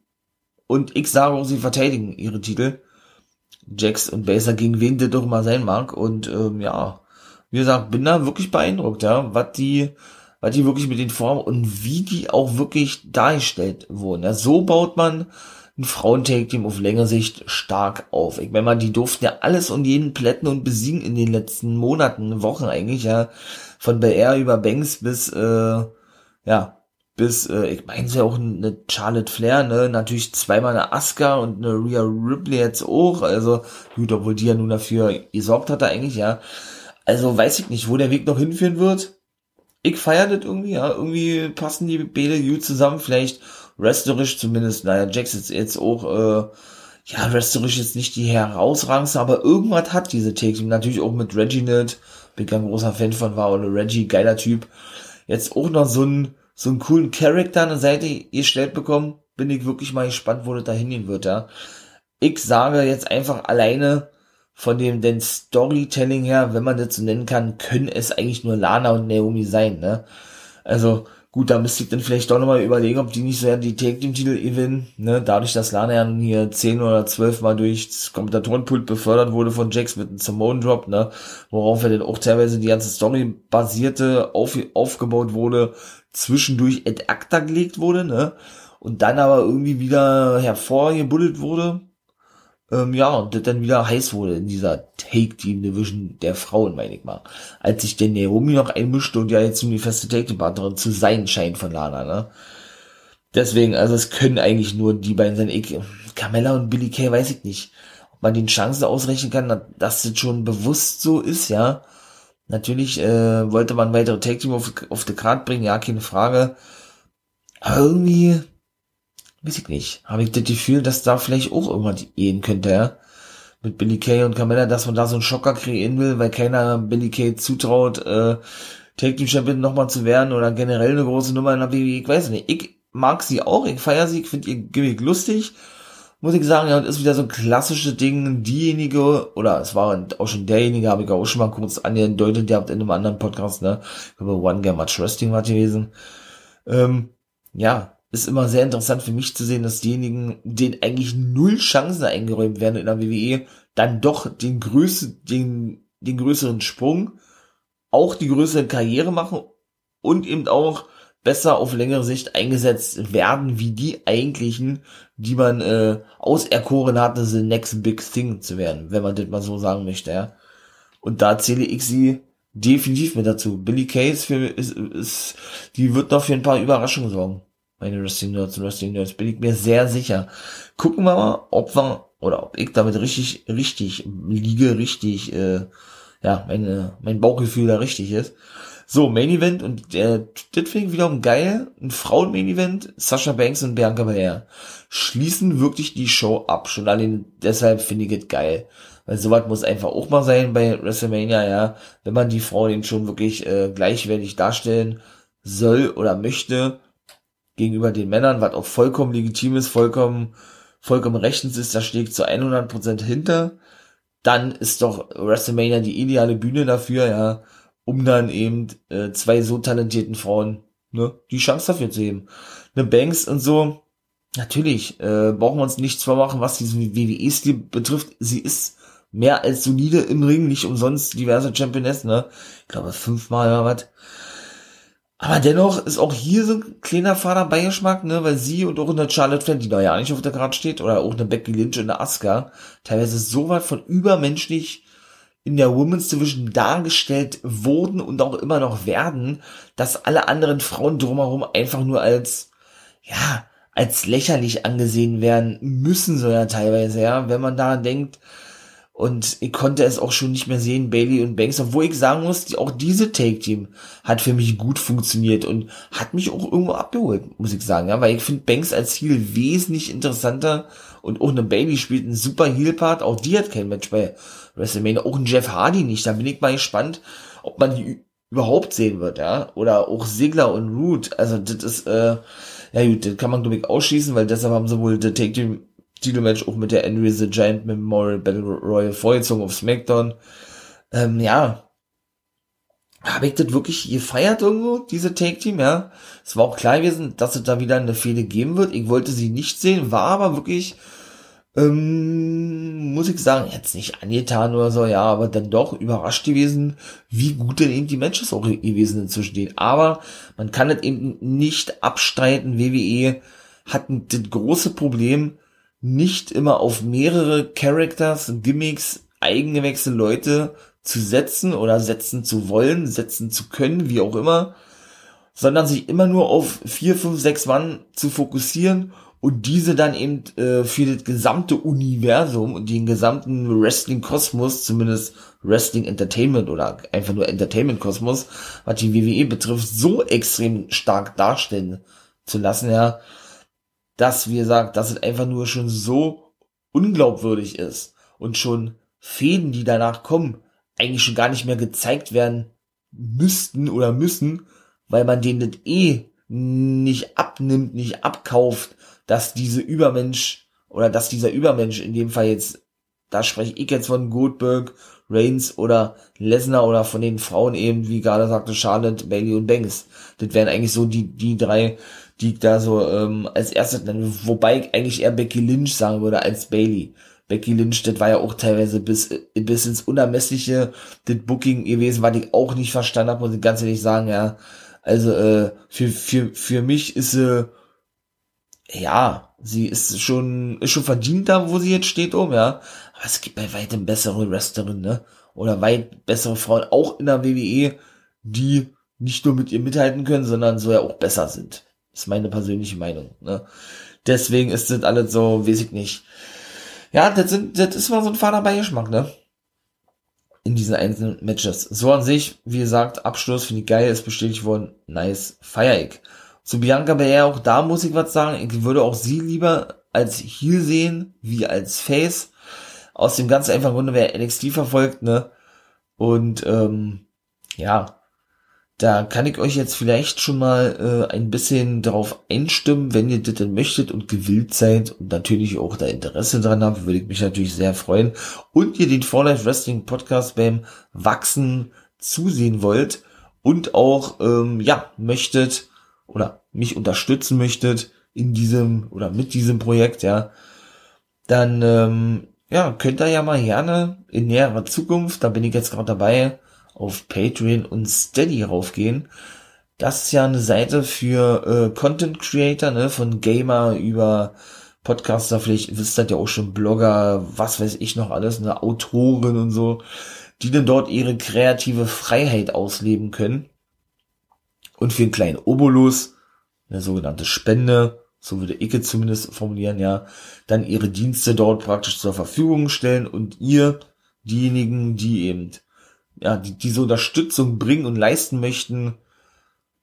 Und ich sage auch, sie verteidigen ihre Titel. Jax und Baser gegen wen der doch mal sein mag. Und ähm, ja, wie gesagt, bin da wirklich beeindruckt, ja, was die, was die wirklich mit den Formen und wie die auch wirklich dargestellt wurden. Ja, so baut man ein Frauentag-Team auf längere Sicht stark auf. Ich meine mal, die durften ja alles und jeden plätten und besiegen in den letzten Monaten, Wochen eigentlich, ja. Von BR über Banks bis, äh, ja, bis, äh, ich meine ja auch eine Charlotte Flair, ne, natürlich zweimal eine Asuka und eine Rhea Ripley jetzt auch, also, gut, obwohl die ja nun dafür gesorgt hatte eigentlich, ja. Also, weiß ich nicht, wo der Weg noch hinführen wird. Ich feiere das irgendwie, ja, irgendwie passen die Bälle gut zusammen, vielleicht wrestlerisch zumindest, naja, Jax ist jetzt auch, äh, ja, wrestlerisch jetzt nicht die herausragendste, aber irgendwas hat diese Take natürlich auch mit Reginald, bin ein großer Fan von war, oder Reggie, geiler Typ, jetzt auch noch so ein so einen coolen Charakter an der Seite gestellt bekommen, bin ich wirklich mal gespannt, wo das da hingehen wird, ja. Ich sage jetzt einfach alleine von dem den Storytelling her, wenn man das so nennen kann, können es eigentlich nur Lana und Naomi sein, ne? Also, gut, da müsste ich dann vielleicht doch nochmal überlegen, ob die nicht so ja die Take Team Titel gewinnen, ne? Dadurch, dass Lana ja hier zehn oder zwölf Mal durchs Kommentatorenpult befördert wurde von Jax mit einem Simone Drop, ne? Worauf ja dann auch teilweise die ganze Story basierte, auf, aufgebaut wurde, zwischendurch ad acta gelegt wurde, ne? Und dann aber irgendwie wieder hervorgebuddelt wurde. Ähm, ja, und das dann wieder heiß wurde in dieser Take-Team-Division der Frauen, meine ich mal. Als sich der Naomi noch einmischte und ja jetzt um die feste Take-Team-Partnerin zu sein scheint von Lana, ne? Deswegen, also es können eigentlich nur die beiden sein. Ich, Carmella und Billy Kay weiß ich nicht. Ob man den Chancen ausrechnen kann, dass das schon bewusst so ist, ja. Natürlich äh, wollte man weitere Tag Team auf, auf die Karte bringen, ja, keine Frage. Aber irgendwie, weiß ich nicht, habe ich das Gefühl, dass da vielleicht auch irgendwas gehen könnte, ja. Mit Billy Kay und Carmella, dass man da so einen Schocker kreieren will, weil keiner Billy Kay zutraut, äh, Tag Team Champion nochmal zu werden oder generell eine große Nummer in der WWE. Ich weiß nicht. Ich mag sie auch, ich feiere sie, ich finde ihr Gimmick lustig. Muss ich sagen, ja, und ist wieder so ein klassisches Ding, diejenige, oder es war auch schon derjenige, habe ich auch schon mal kurz angedeutet, ihr habt in einem anderen Podcast, ne, ich glaube, One Game Much Wrestling war gewesen, ähm, ja, ist immer sehr interessant für mich zu sehen, dass diejenigen, denen eigentlich null Chancen eingeräumt werden in der WWE, dann doch den größten, den, den größeren Sprung, auch die größere Karriere machen und eben auch besser auf längere Sicht eingesetzt werden, wie die eigentlichen, die man äh, auserkoren hatte, the next big thing zu werden, wenn man das mal so sagen möchte, ja. Und da zähle ich sie definitiv mit dazu. Billy Case für, ist, ist, die wird noch für ein paar Überraschungen sorgen. Meine Wrestling Nerds und Wrestling Nerds bin ich mir sehr sicher. Gucken wir mal, ob wir, oder ob ich damit richtig, richtig liege, richtig, äh, ja, meine, mein Bauchgefühl da richtig ist. So, Main Event und der, das finde ich wiederum geil. Ein Frauen-Main Event, Sasha Banks und Bianca Belair schließen wirklich die Show ab. Schon allein deshalb finde ich es geil. Weil sowas muss einfach auch mal sein bei WrestleMania, ja. Wenn man die Frauen den schon wirklich äh, gleichwertig darstellen soll oder möchte gegenüber den Männern, was auch vollkommen legitim ist, vollkommen, vollkommen rechtens ist, da stehe zu 100% hinter. Dann ist doch WrestleMania die ideale Bühne dafür, ja um dann eben äh, zwei so talentierten Frauen ne, die Chance dafür zu geben. Eine Banks und so, natürlich, äh, brauchen wir uns nichts vormachen, was diesen WWE-Stil betrifft. Sie ist mehr als solide im Ring, nicht umsonst diverse Championess, ne? Ich glaube fünfmal oder was. Aber dennoch ist auch hier so ein kleiner Vater Beigeschmack, ne, weil sie und auch eine Charlotte Flair, die da ja nicht auf der Karte steht, oder auch eine Becky Lynch und eine Asuka, teilweise so weit von übermenschlich in der Women's Division dargestellt wurden und auch immer noch werden, dass alle anderen Frauen drumherum einfach nur als, ja, als lächerlich angesehen werden müssen, so ja teilweise, ja, wenn man da denkt, und ich konnte es auch schon nicht mehr sehen, Bailey und Banks, obwohl ich sagen muss, auch diese Take-Team hat für mich gut funktioniert und hat mich auch irgendwo abgeholt, muss ich sagen, ja, weil ich finde Banks als Heel wesentlich interessanter und auch eine Bailey spielt einen super Heel-Part, auch die hat kein Match bei WrestleMania, auch ein Jeff Hardy nicht, da bin ich mal gespannt, ob man die überhaupt sehen wird, ja. Oder auch Sigler und Root. Also das ist, äh, ja gut, das kann man glaube ich ausschließen, weil deshalb haben sie wohl das Take Team Titelmatch auch mit der Andre the Giant Memorial Battle Royal vorgezogen auf SmackDown. Ähm, ja. Habe ich das wirklich gefeiert irgendwo, diese Take Team, ja. Es war auch klar gewesen, dass es da wieder eine Fehde geben wird. Ich wollte sie nicht sehen, war aber wirklich ähm, muss ich sagen, jetzt nicht angetan oder so, ja, aber dann doch überrascht gewesen, wie gut denn eben die Matches auch gewesen sind zwischen denen. Aber man kann es eben nicht abstreiten, WWE hat das große Problem, nicht immer auf mehrere Characters, Gimmicks, eigengewächste Leute zu setzen oder setzen zu wollen, setzen zu können, wie auch immer, sondern sich immer nur auf vier, fünf, sechs Mann zu fokussieren und diese dann eben äh, für das gesamte Universum und den gesamten Wrestling-Kosmos, zumindest Wrestling Entertainment oder einfach nur Entertainment-Kosmos, was die WWE betrifft, so extrem stark darstellen zu lassen, ja, dass wir sagen, dass es einfach nur schon so unglaubwürdig ist und schon Fäden, die danach kommen, eigentlich schon gar nicht mehr gezeigt werden müssten oder müssen, weil man denen das eh nicht abnimmt, nicht abkauft, dass diese Übermensch oder dass dieser Übermensch in dem Fall jetzt, da spreche ich jetzt von Goldberg, Reigns oder Lesnar oder von den Frauen eben, wie gerade sagte Charlotte, Bailey und Banks. Das wären eigentlich so die, die drei, die ich da so ähm, als erstes nenne, wobei ich eigentlich eher Becky Lynch sagen würde als Bailey. Becky Lynch, das war ja auch teilweise bis, bis ins Unermessliche das Booking gewesen, was ich auch nicht verstanden habe, muss ich ganz ehrlich sagen, ja. Also äh, für, für, für mich ist sie äh, ja, sie ist schon, ist schon verdient da, wo sie jetzt steht, um, ja. Aber es gibt bei weitem bessere Wrestlerinnen, ne? Oder weit bessere Frauen, auch in der WWE, die nicht nur mit ihr mithalten können, sondern so ja auch besser sind. Ist meine persönliche Meinung, ne? Deswegen ist das alles so, weiß ich nicht. Ja, das sind, das ist mal so ein fader Beigeschmack, ne? In diesen einzelnen Matches. So an sich, wie gesagt, Abschluss finde ich geil, ist bestätigt worden. Nice, feier ich. Zu Bianca Belair auch da muss ich was sagen. Ich würde auch sie lieber als Heel sehen, wie als Face. Aus dem ganz einfachen Grunde, wer NXT verfolgt, ne? Und ähm, ja, da kann ich euch jetzt vielleicht schon mal äh, ein bisschen darauf einstimmen, wenn ihr das denn möchtet und gewillt seid und natürlich auch da Interesse dran habt, würde ich mich natürlich sehr freuen. Und ihr den For Life Wrestling Podcast beim Wachsen zusehen wollt und auch, ähm, ja, möchtet, oder mich unterstützen möchtet in diesem oder mit diesem Projekt, ja, dann ähm, ja, könnt ihr ja mal gerne in näherer Zukunft, da bin ich jetzt gerade dabei, auf Patreon und Steady raufgehen. Das ist ja eine Seite für äh, Content Creator, ne, von Gamer über Podcaster, vielleicht wisst ihr ja auch schon Blogger, was weiß ich noch alles, eine Autoren und so, die dann dort ihre kreative Freiheit ausleben können und für einen kleinen Obolus, eine sogenannte Spende, so würde ich es zumindest formulieren, ja, dann ihre Dienste dort praktisch zur Verfügung stellen und ihr, diejenigen, die eben, ja, die diese Unterstützung bringen und leisten möchten,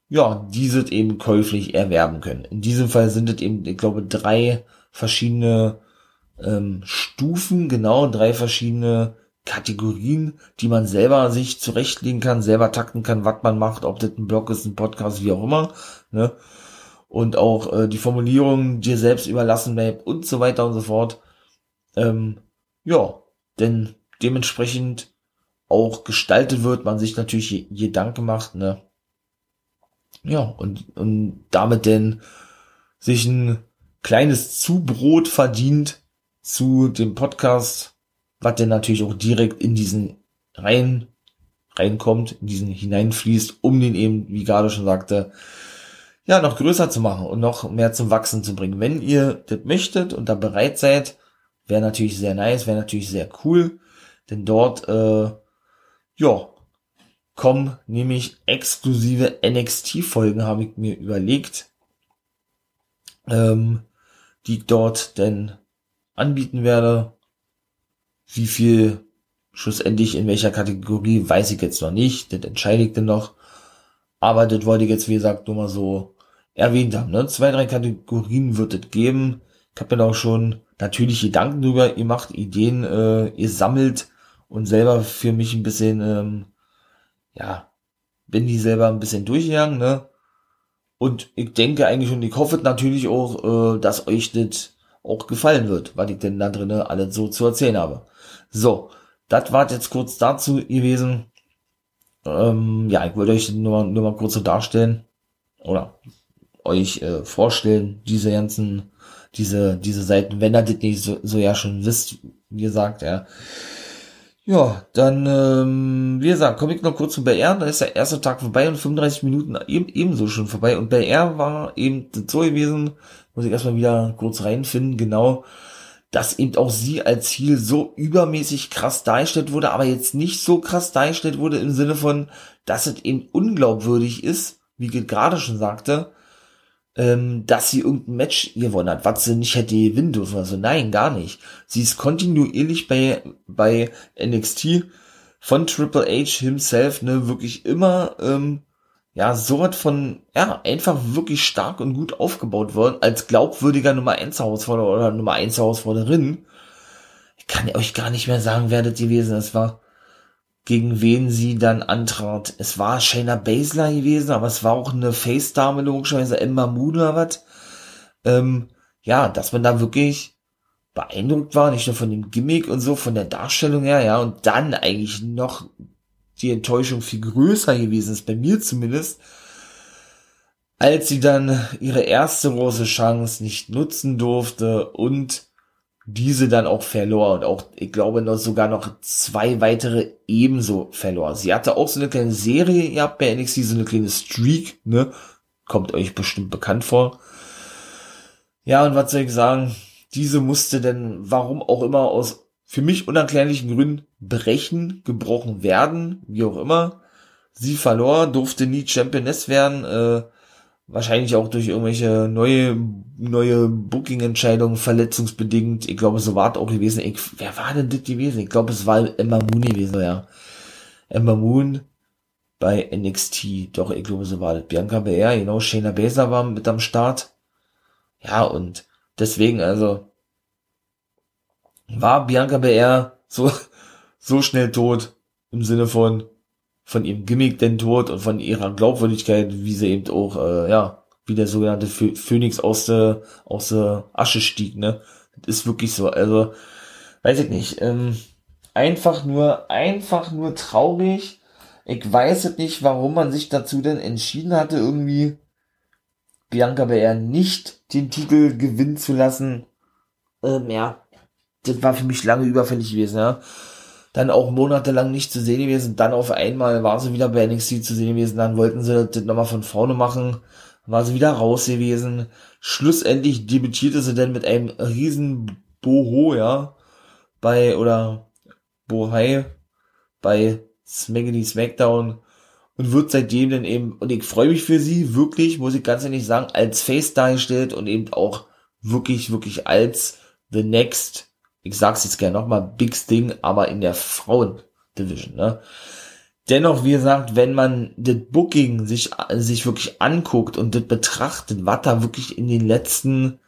ja, diese eben käuflich erwerben können. In diesem Fall sind es eben, ich glaube, drei verschiedene ähm, Stufen, genau, drei verschiedene Kategorien, die man selber sich zurechtlegen kann, selber takten kann, was man macht, ob das ein Blog ist, ein Podcast, wie auch immer, ne? Und auch äh, die Formulierung dir selbst überlassen bleibt und so weiter und so fort. Ähm, ja, denn dementsprechend auch gestaltet wird, man sich natürlich je, je Danke macht, ne? Ja, und, und damit denn sich ein kleines Zubrot verdient zu dem Podcast, was denn natürlich auch direkt in diesen rein reinkommt, in diesen hineinfließt, um den eben, wie gerade schon sagte, ja, noch größer zu machen und noch mehr zum Wachsen zu bringen. Wenn ihr das möchtet und da bereit seid, wäre natürlich sehr nice, wäre natürlich sehr cool, denn dort, äh, ja, kommen nämlich exklusive NXT-Folgen, habe ich mir überlegt, ähm, die ich dort denn anbieten werde. Wie viel schlussendlich in welcher Kategorie, weiß ich jetzt noch nicht. Das entscheide ich dann noch. Aber das wollte ich jetzt, wie gesagt, nur mal so erwähnt haben. Ne? Zwei, drei Kategorien wird es geben. Ich habe mir auch schon natürlich Gedanken drüber ihr macht Ideen äh, ihr sammelt und selber für mich ein bisschen, ähm, ja, bin die selber ein bisschen durchgegangen, ne? Und ich denke eigentlich und ich hoffe natürlich auch, äh, dass euch das auch gefallen wird, was ich denn da drinnen alles so zu erzählen habe. So, das war jetzt kurz dazu gewesen. Ähm, ja, ich wollte euch nur, nur mal kurz so darstellen oder euch äh, vorstellen, diese ganzen, diese, diese Seiten, wenn ihr das nicht so, so ja schon wisst, wie gesagt, ja. Ja, dann, ähm, wie gesagt, komme ich noch kurz zu BR, da ist der erste Tag vorbei und 35 Minuten eben, ebenso schon vorbei. Und BR war eben so gewesen, muss ich erstmal wieder kurz reinfinden, genau, dass eben auch sie als Ziel so übermäßig krass dargestellt wurde, aber jetzt nicht so krass dargestellt wurde im Sinne von, dass es eben unglaubwürdig ist, wie gerade schon sagte, ähm, dass sie irgendein Match gewonnen hat, was sie nicht hätte gewinnen dürfen. Also nein, gar nicht. Sie ist kontinuierlich bei, bei NXT von Triple H himself, ne, wirklich immer, ähm, ja, so hat von, ja, einfach wirklich stark und gut aufgebaut worden, als glaubwürdiger Nummer 1 Herausforderer oder Nummer 1 Herausforderin. Ich kann euch gar nicht mehr sagen, wer das gewesen ist, war gegen wen sie dann antrat. Es war Shayna Baszler gewesen, aber es war auch eine Face-Dame, logischerweise Emma Moon oder was. Ähm, ja, dass man da wirklich beeindruckt war, nicht nur von dem Gimmick und so, von der Darstellung her, ja, und dann eigentlich noch die Enttäuschung viel größer gewesen ist, bei mir zumindest, als sie dann ihre erste große Chance nicht nutzen durfte und diese dann auch verlor und auch, ich glaube, noch sogar noch zwei weitere ebenso verlor. Sie hatte auch so eine kleine Serie gehabt bei NXT, so eine kleine Streak, ne? Kommt euch bestimmt bekannt vor. Ja, und was soll ich sagen? Diese musste denn, warum auch immer, aus für mich unerklärlichen Gründen brechen, gebrochen werden, wie auch immer. Sie verlor, durfte nie Championess werden, äh, wahrscheinlich auch durch irgendwelche neue neue Booking-Entscheidungen verletzungsbedingt. Ich glaube, so war es auch gewesen. Ich, wer war denn das gewesen? Ich glaube, es war Emma Moon gewesen, ja. Emma Moon bei NXT. Doch, ich glaube, so war das. Bianca Belair, genau, Shayna Baszler war mit am Start. Ja, und deswegen, also, war Bianca Belair so, so schnell tot im Sinne von, von ihrem Gimmick denn tot und von ihrer Glaubwürdigkeit, wie sie eben auch, äh, ja, wie der sogenannte Phönix aus der, aus der Asche stieg, ne? Das ist wirklich so, also, weiß ich nicht, ähm, einfach nur, einfach nur traurig. Ich weiß jetzt nicht, warum man sich dazu denn entschieden hatte, irgendwie Bianca Belair nicht den Titel gewinnen zu lassen. Ähm, ja, das war für mich lange überfällig gewesen, ja dann auch monatelang nicht zu sehen gewesen. Dann auf einmal war sie wieder bei NXT zu sehen gewesen. Dann wollten sie das nochmal von vorne machen. War sie wieder raus gewesen. Schlussendlich debütierte sie dann mit einem riesen Boho, ja, bei, oder Bohai, bei Smackity Smackdown und wird seitdem dann eben, und ich freue mich für sie, wirklich, muss ich ganz ehrlich sagen, als Face dargestellt und eben auch wirklich, wirklich als The Next ich sag's jetzt gerne nochmal, Big Sting, aber in der Frauen-Division, ne? Dennoch, wie gesagt, wenn man das Booking sich, sich wirklich anguckt und das betrachtet, was da wirklich in den letzten,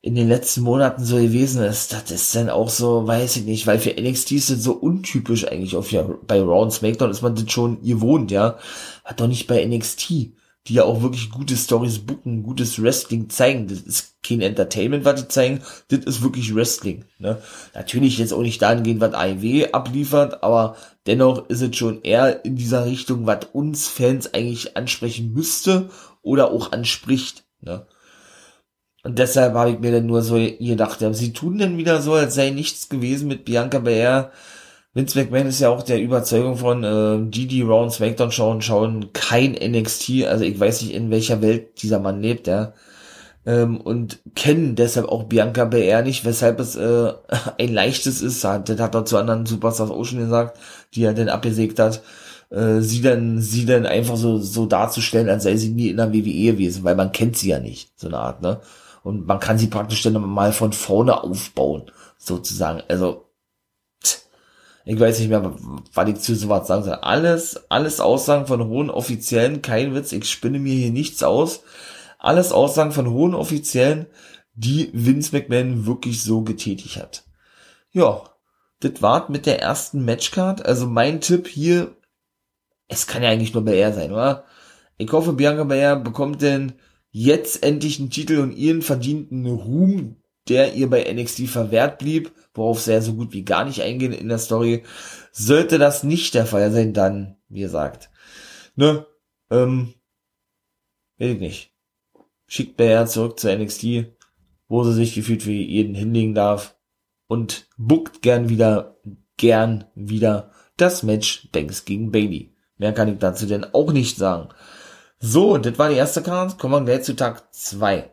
in den letzten Monaten so gewesen ist, das ist dann auch so, weiß ich nicht, weil für NXT ist das so untypisch eigentlich auf ja, bei Raw und SmackDown ist man das schon gewohnt, ja. Hat doch nicht bei NXT die ja auch wirklich gute Stories booken, gutes Wrestling zeigen. Das ist kein Entertainment, was die zeigen, das ist wirklich Wrestling. Ne? Natürlich jetzt auch nicht dahingehend, was AEW abliefert, aber dennoch ist es schon eher in dieser Richtung, was uns Fans eigentlich ansprechen müsste oder auch anspricht. Ne? Und deshalb habe ich mir dann nur so gedacht, ja, sie tun denn wieder so, als sei nichts gewesen mit Bianca Belair Vince McMahon ist ja auch der Überzeugung von äh, die, die Round SmackDown schauen, schauen kein NXT. Also ich weiß nicht, in welcher Welt dieser Mann lebt, ja. Ähm, und kennen deshalb auch Bianca Belair nicht, weshalb es äh, ein leichtes ist, das hat er zu anderen Superstars auch schon gesagt, die er dann abgesägt hat, äh, sie dann, sie dann einfach so, so darzustellen, als sei sie nie in der WWE gewesen, weil man kennt sie ja nicht, so eine Art, ne? Und man kann sie praktisch dann mal von vorne aufbauen, sozusagen. Also ich weiß nicht mehr, was ich zu sowas sagen soll. Alles, alles Aussagen von hohen Offiziellen, kein Witz, ich spinne mir hier nichts aus. Alles Aussagen von hohen Offiziellen, die Vince McMahon wirklich so getätigt hat. Ja, das war mit der ersten Matchcard. Also mein Tipp hier, es kann ja eigentlich nur Belair sein, oder? Ich hoffe, Bianca Belair bekommt denn jetzt endlich einen Titel und ihren verdienten Ruhm, der ihr bei NXT verwehrt blieb, worauf ja so gut wie gar nicht eingehen in der Story. Sollte das nicht der Fall sein, dann, wie gesagt, ne, ähm, weiß ich nicht. Schickt Belair zurück zu NXT, wo sie sich gefühlt für jeden hinlegen darf und buckt gern wieder, gern wieder das Match Banks gegen Bailey. Mehr kann ich dazu denn auch nicht sagen. So, das war die erste Karte. Kommen wir gleich zu Tag 2.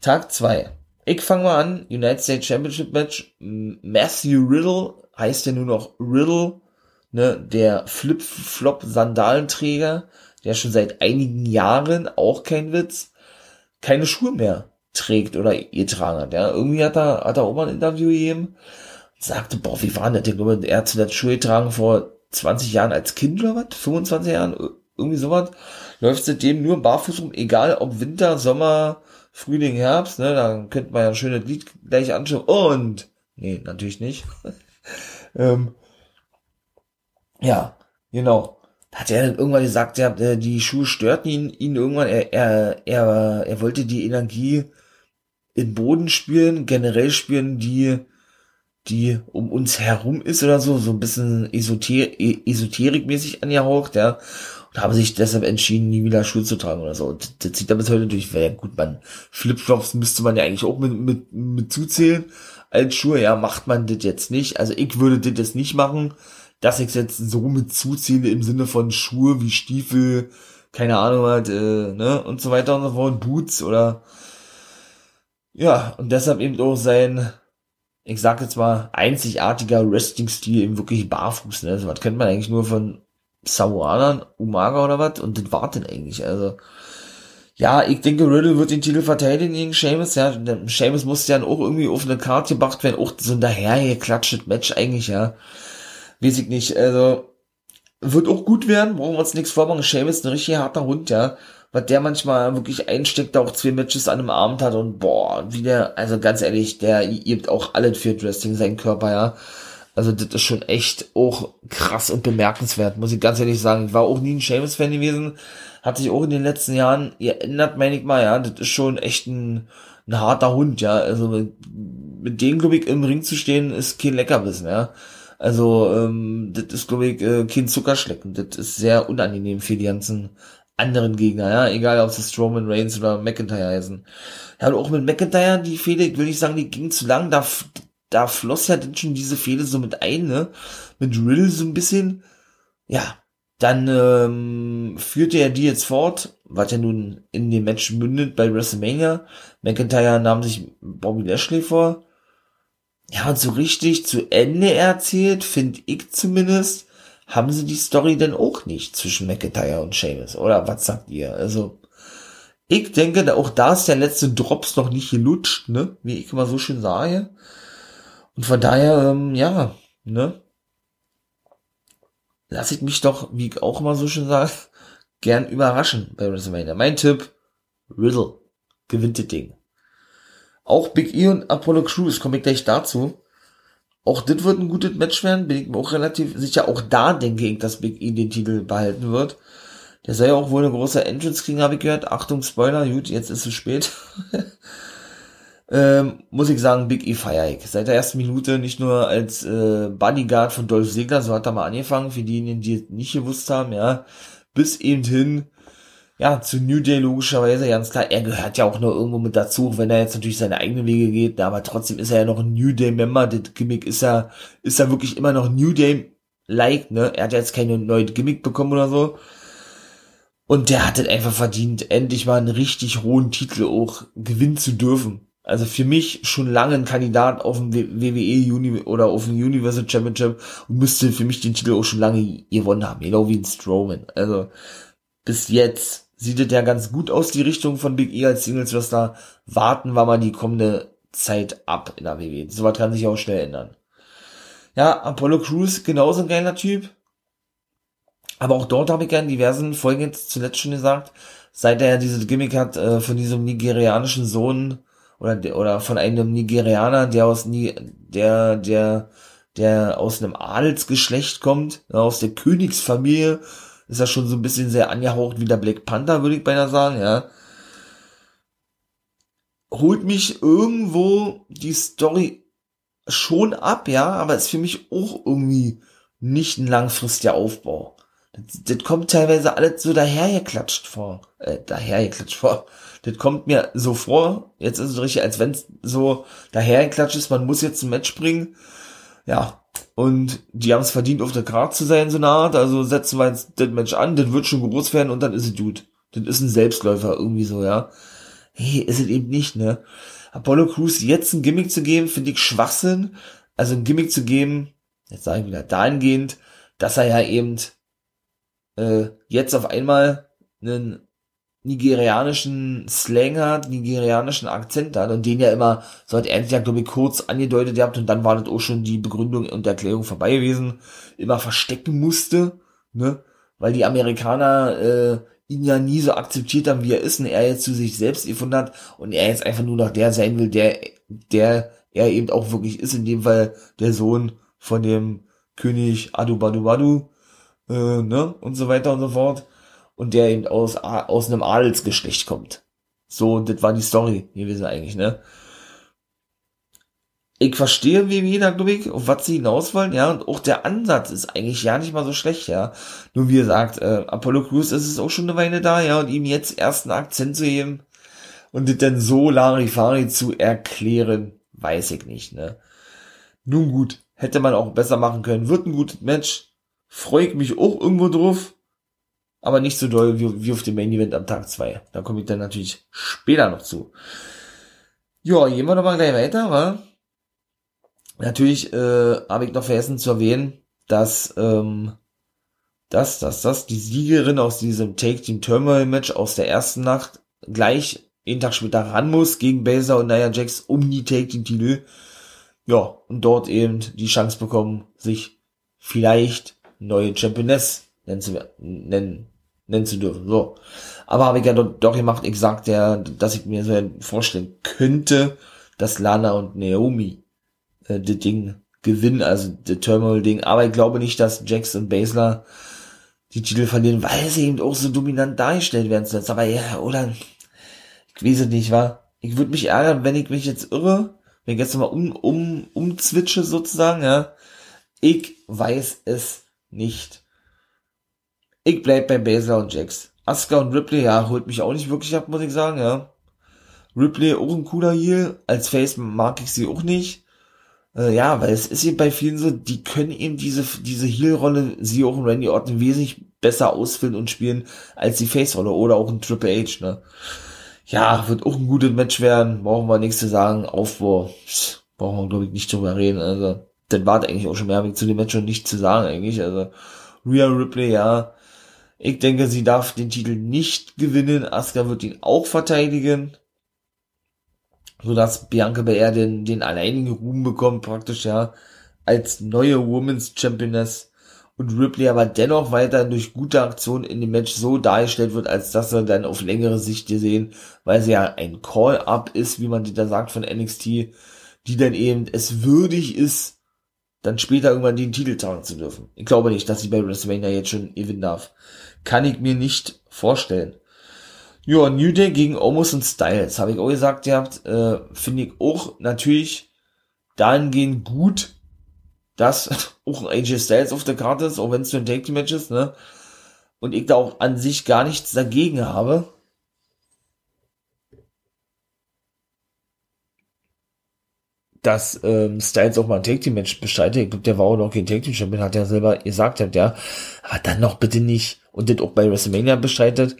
Tag 2. Ich fange mal an. United States Championship Match. Matthew Riddle heißt ja nur noch Riddle, ne, der Flip-Flop-Sandalenträger, der schon seit einigen Jahren, auch kein Witz, keine Schuhe mehr trägt oder getragen hat. Ja. Irgendwie hat er, hat er auch mal ein Interview gegeben sagte, boah, wie war denn? er hat zuletzt Schuhe getragen vor 20 Jahren als Kind oder was? 25 Jahren? Irgendwie sowas. Läuft seitdem nur barfuß rum, egal ob Winter, Sommer, Frühling, Herbst, ne? Dann könnte man ja ein schönes Lied gleich anschauen. Und, nee, natürlich nicht. ähm, ja, genau. Hat er dann irgendwann gesagt, ja, die Schuhe störten ihn, ihn irgendwann, er, er, er, er wollte die Energie in Boden spüren, generell spüren, die die um uns herum ist oder so, so ein bisschen esoter e-, esoterikmäßig angehaucht, ja. Haben sich deshalb entschieden, nie wieder Schuhe zu tragen oder so. Und das zieht da bis heute durch. Weil, ja, gut, man, Flipflops müsste man ja eigentlich auch mit, mit, mit zuzählen als Schuhe. Ja, macht man das jetzt nicht. Also ich würde das jetzt nicht machen, dass ich jetzt so mit zuzähle im Sinne von Schuhe wie Stiefel, keine Ahnung halt, äh, ne, und so weiter und so fort, Boots oder, ja, und deshalb eben auch sein, ich sag jetzt mal, einzigartiger Wrestling-Stil im wirklich barfuß, ne? Also, was kennt man eigentlich nur von Samoanern, Umaga oder was? Und das war denn eigentlich, also. Ja, ich denke, Riddle wird den Titel verteidigen gegen Seamus, ja. Seamus musste ja auch irgendwie auf eine Karte gebracht werden, auch so ein dahergeklatschtes Match eigentlich, ja. Weiß ich nicht, also. Wird auch gut werden, brauchen wir uns nichts vormachen. Seamus ist ein richtig harter Hund, ja was der manchmal wirklich einsteckt, auch zwei Matches an einem Abend hat und boah, wie der, also ganz ehrlich, der gibt auch alles für Wrestling, sein Körper, ja. Also das ist schon echt auch krass und bemerkenswert, muss ich ganz ehrlich sagen. Ich war auch nie ein Seamus-Fan gewesen, hat sich auch in den letzten Jahren geändert, meine ich mal, ja. Das ist schon echt ein, ein harter Hund, ja. Also mit, mit dem, glaube ich, im Ring zu stehen, ist kein Leckerbissen, ja. Also, ähm, das ist, glaube ich, äh, kein Zuckerschlecken. Das ist sehr unangenehm für die ganzen anderen Gegner, ja, egal ob es Strowman, Reigns oder McIntyre heißen. Ja, und auch mit McIntyre, die Fehde, ich will nicht sagen, die ging zu lang, da, da floss ja dann schon diese Fehde so mit ein, ne, mit Riddle so ein bisschen, ja, dann ähm, führte er die jetzt fort, was ja nun in dem Match mündet bei WrestleMania. McIntyre nahm sich Bobby Lashley vor. Ja, und so richtig zu Ende erzählt, finde ich zumindest, haben sie die Story denn auch nicht zwischen McIntyre und Seamus? Oder was sagt ihr? Also, ich denke, auch da ist der letzte Drops noch nicht gelutscht, ne? Wie ich immer so schön sage. Und von daher, ähm, ja, ne? Lass ich mich doch, wie ich auch immer so schön sage, gern überraschen bei WrestleMania. Mein Tipp, Riddle gewinnt das Ding. Auch Big E und Apollo Crews, komme ich gleich dazu. Auch das wird ein gutes Match werden, bin ich mir auch relativ sicher. Auch da denke ich, dass Big E den Titel behalten wird. Der soll ja auch wohl eine große Entrance kriegen, habe ich gehört. Achtung, Spoiler, gut, jetzt ist es spät. ähm, muss ich sagen, Big E feier ich. Seit der ersten Minute nicht nur als äh, Bodyguard von Dolph Ziggler, so hat er mal angefangen, für diejenigen, die es nicht gewusst haben, ja, bis eben hin ja, zu New Day logischerweise, ganz klar. Er gehört ja auch nur irgendwo mit dazu, wenn er jetzt natürlich seine eigenen Wege geht, aber trotzdem ist er ja noch ein New Day Member. Das Gimmick ist ja, ist ja wirklich immer noch New Day like, ne? Er hat ja jetzt keine neue Gimmick bekommen oder so. Und der hat es einfach verdient, endlich mal einen richtig hohen Titel auch gewinnen zu dürfen. Also für mich schon lange ein Kandidat auf dem WWE Uni oder auf dem Universal Championship und müsste für mich den Titel auch schon lange gewonnen haben, genau wie ein Strowman. Also bis jetzt sieht es ja ganz gut aus, die Richtung von Big E als Singles Wrestler. Warten wir mal die kommende Zeit ab in der WWE. Sowas kann sich auch schnell ändern. Ja, Apollo Crews, genauso ein geiler Typ. Aber auch dort habe ich ja in diversen Folgen jetzt zuletzt schon gesagt, seit er ja diese Gimmick hat äh, von diesem nigerianischen Sohn oder oder von einem Nigerianer, der aus Ni der der der aus einem Adelsgeschlecht kommt, aus der Königsfamilie ist ja schon so ein bisschen sehr angehaucht wie der Black Panther, würde ich beinahe sagen, ja. Holt mich irgendwo die Story schon ab, ja, aber ist für mich auch irgendwie nicht ein langfristiger Aufbau. Das, das kommt teilweise alles so dahergeklatscht vor. Äh, dahergeklatscht vor. Das kommt mir so vor, jetzt ist es richtig, als wenn es so dahergeklatscht ist, man muss jetzt ein Match bringen. Ja, und die haben es verdient, auf der Karte zu sein, so eine Art. Also setzen wir jetzt das Match an, das wird schon groß werden und dann ist es gut. Das ist ein Selbstläufer irgendwie so, ja. Hey, ist es eben nicht, ne? Apollo Crews jetzt ein Gimmick zu geben, finde ich Schwachsinn. Also ein Gimmick zu geben, jetzt sage ich wieder dahingehend, dass er ja eben äh, jetzt auf einmal einen nigerianischen Slang hat, nigerianischen Akzent hat und den ja immer, so hat er ja, glaube ich, kurz angedeutet gehabt und dann war das auch schon die Begründung und Erklärung vorbei gewesen, immer verstecken musste, ne, weil die Amerikaner äh, ihn ja nie so akzeptiert haben, wie er ist und er jetzt zu sich selbst gefunden hat und er jetzt einfach nur noch der sein will, der, der er eben auch wirklich ist, in dem Fall der Sohn von dem König Adubadubadu, äh, ne, und so weiter und so fort. Und der eben aus, aus einem Adelsgeschlecht kommt. So, das war die Story gewesen eigentlich, ne. Ich verstehe, wie jeder, glaube ich, auf was sie hinaus wollen, ja, und auch der Ansatz ist eigentlich ja nicht mal so schlecht, ja. Nur wie gesagt, äh, Apollo Crews ist es auch schon eine Weile da, ja, und ihm jetzt erst einen Akzent zu geben und das dann so Larifari zu erklären, weiß ich nicht, ne. Nun gut, hätte man auch besser machen können, wird ein gutes Match, freue ich mich auch irgendwo drauf, aber nicht so doll wie, wie auf dem Main Event am Tag zwei. Da komme ich dann natürlich später noch zu. Ja, gehen wir doch mal gleich weiter, wa? Natürlich äh, habe ich noch vergessen zu erwähnen, dass ähm, dass, dass, dass die Siegerin aus diesem Take Team Turmoil Match aus der ersten Nacht gleich jeden Tag später ran muss gegen Baser und Nia Jax um die Take Team Titel. Ja, und dort eben die Chance bekommen, sich vielleicht neue Championess nennen zu, nennen, nennen zu dürfen. So. Aber habe ich ja doch, gemacht, ich sagte ja, dass ich mir so vorstellen könnte, dass Lana und Naomi äh, das Ding gewinnen, also das Terminal-Ding. Aber ich glaube nicht, dass Jax und Basler die Titel verlieren, weil sie eben auch so dominant dargestellt werden zuletzt. Aber ja, oder? Ich weiß es nicht, war. Ich würde mich ärgern, wenn ich mich jetzt irre, wenn ich jetzt mal um, um, umzwitsche sozusagen, ja. Ich weiß es nicht. Ich bleib bei Basler und Jax. Asuka und Ripley, ja, holt mich auch nicht wirklich ab, muss ich sagen, ja. Ripley auch ein cooler hier. Als Face mag ich sie auch nicht. Äh, ja, weil es ist eben bei vielen so, die können eben diese, diese Heel-Rolle, sie auch in Randy Orton wesentlich besser ausfüllen und spielen als die Face-Rolle oder auch ein Triple H, ne. Ja, wird auch ein gutes Match werden, brauchen wir nichts zu sagen. Aufbau, brauchen wir, glaube ich, nicht drüber reden, also dann war eigentlich auch schon mehr zu dem Match schon nicht zu sagen eigentlich. Also Rhea Ripley, ja. Ich denke, sie darf den Titel nicht gewinnen. Asuka wird ihn auch verteidigen. Sodass Bianca Belair den, den alleinigen Ruhm bekommt, praktisch, ja, als neue Women's Championess. Und Ripley aber dennoch weiter durch gute Aktionen in dem Match so dargestellt wird, als dass wir dann auf längere Sicht sehen, weil sie ja ein Call-Up ist, wie man da sagt von NXT, die dann eben es würdig ist, dann später irgendwann den Titel tragen zu dürfen. Ich glaube nicht, dass sie bei WrestleMania jetzt schon gewinnen darf. Kann ich mir nicht vorstellen. Ja, New Day gegen Omos und Styles, habe ich auch gesagt, ihr habt, äh, finde ich auch natürlich dahingehend gut, dass auch ein AJ Styles auf der Karte ist, auch wenn es nur ein Take Match ist, ne? Und ich da auch an sich gar nichts dagegen habe. Dass ähm, Styles auch mal ein Take Team Match bestreitet. Ich der war auch noch kein Take Team Champion, hat er selber gesagt, hat ja. Aber dann noch bitte nicht und das auch bei WrestleMania bestreitet.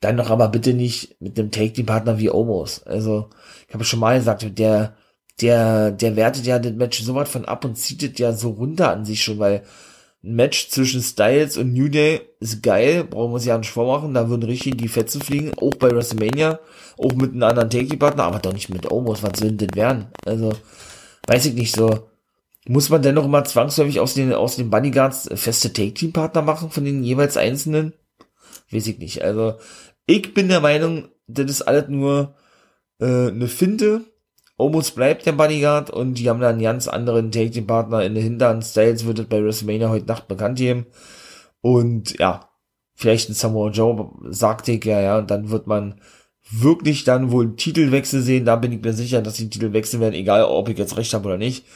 Dann noch aber bitte nicht mit einem Take Team Partner wie Omos. Also ich habe schon mal gesagt, der der der wertet ja das Match so weit von ab und zieht es ja so runter an sich schon, weil ein Match zwischen Styles und New Day ist geil, brauchen wir uns ja nicht vormachen, da würden richtig die Fetzen fliegen, auch bei WrestleMania, auch mit einem anderen Take-Partner, aber doch nicht mit Omos, was soll denn werden? Also, weiß ich nicht so. Muss man denn noch mal zwangsläufig aus den, aus den Bodyguards feste Take-Team-Partner machen von den jeweils Einzelnen? Weiß ich nicht. Also, ich bin der Meinung, das ist alles nur äh, eine Finte, Omos bleibt der Bodyguard und die haben dann einen ganz anderen Take-Team-Partner in der Hintern. Styles wird es bei WrestleMania heute Nacht bekannt geben. Und ja, vielleicht ein Samoa Joe, sagte ich ja, ja, und dann wird man wirklich dann wohl einen Titelwechsel sehen, da bin ich mir sicher, dass die Titel wechseln werden, egal ob ich jetzt recht habe oder nicht.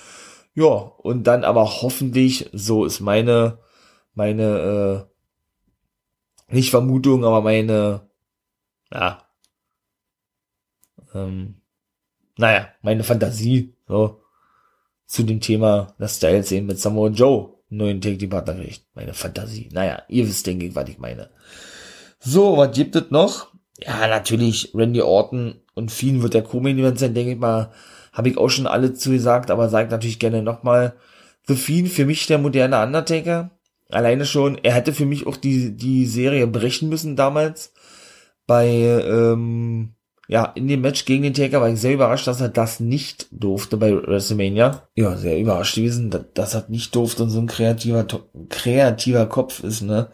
Ja, und dann aber hoffentlich, so ist meine, meine, äh, nicht Vermutung, aber meine, ja, ähm, naja, meine Fantasie, so, zu dem Thema, das Styles eben mit Samoa Joe neuen Take Team Partner kriegt. Meine Fantasie. Naja, ihr wisst, denke ich, was ich meine. So, was gibt es noch? Ja, natürlich, Randy Orton und Fiend wird der Co-Main-Event sein, denke ich mal. Habe ich auch schon alle zugesagt, aber sage natürlich gerne nochmal. The Fiend für mich der moderne Undertaker. Alleine schon, er hätte für mich auch die, die Serie brechen müssen damals. Bei, ähm, ja, in dem Match gegen den Taker war ich sehr überrascht, dass er das nicht durfte bei WrestleMania. Ja, sehr überrascht gewesen, dass, er nicht durfte und so ein kreativer, kreativer Kopf ist, ne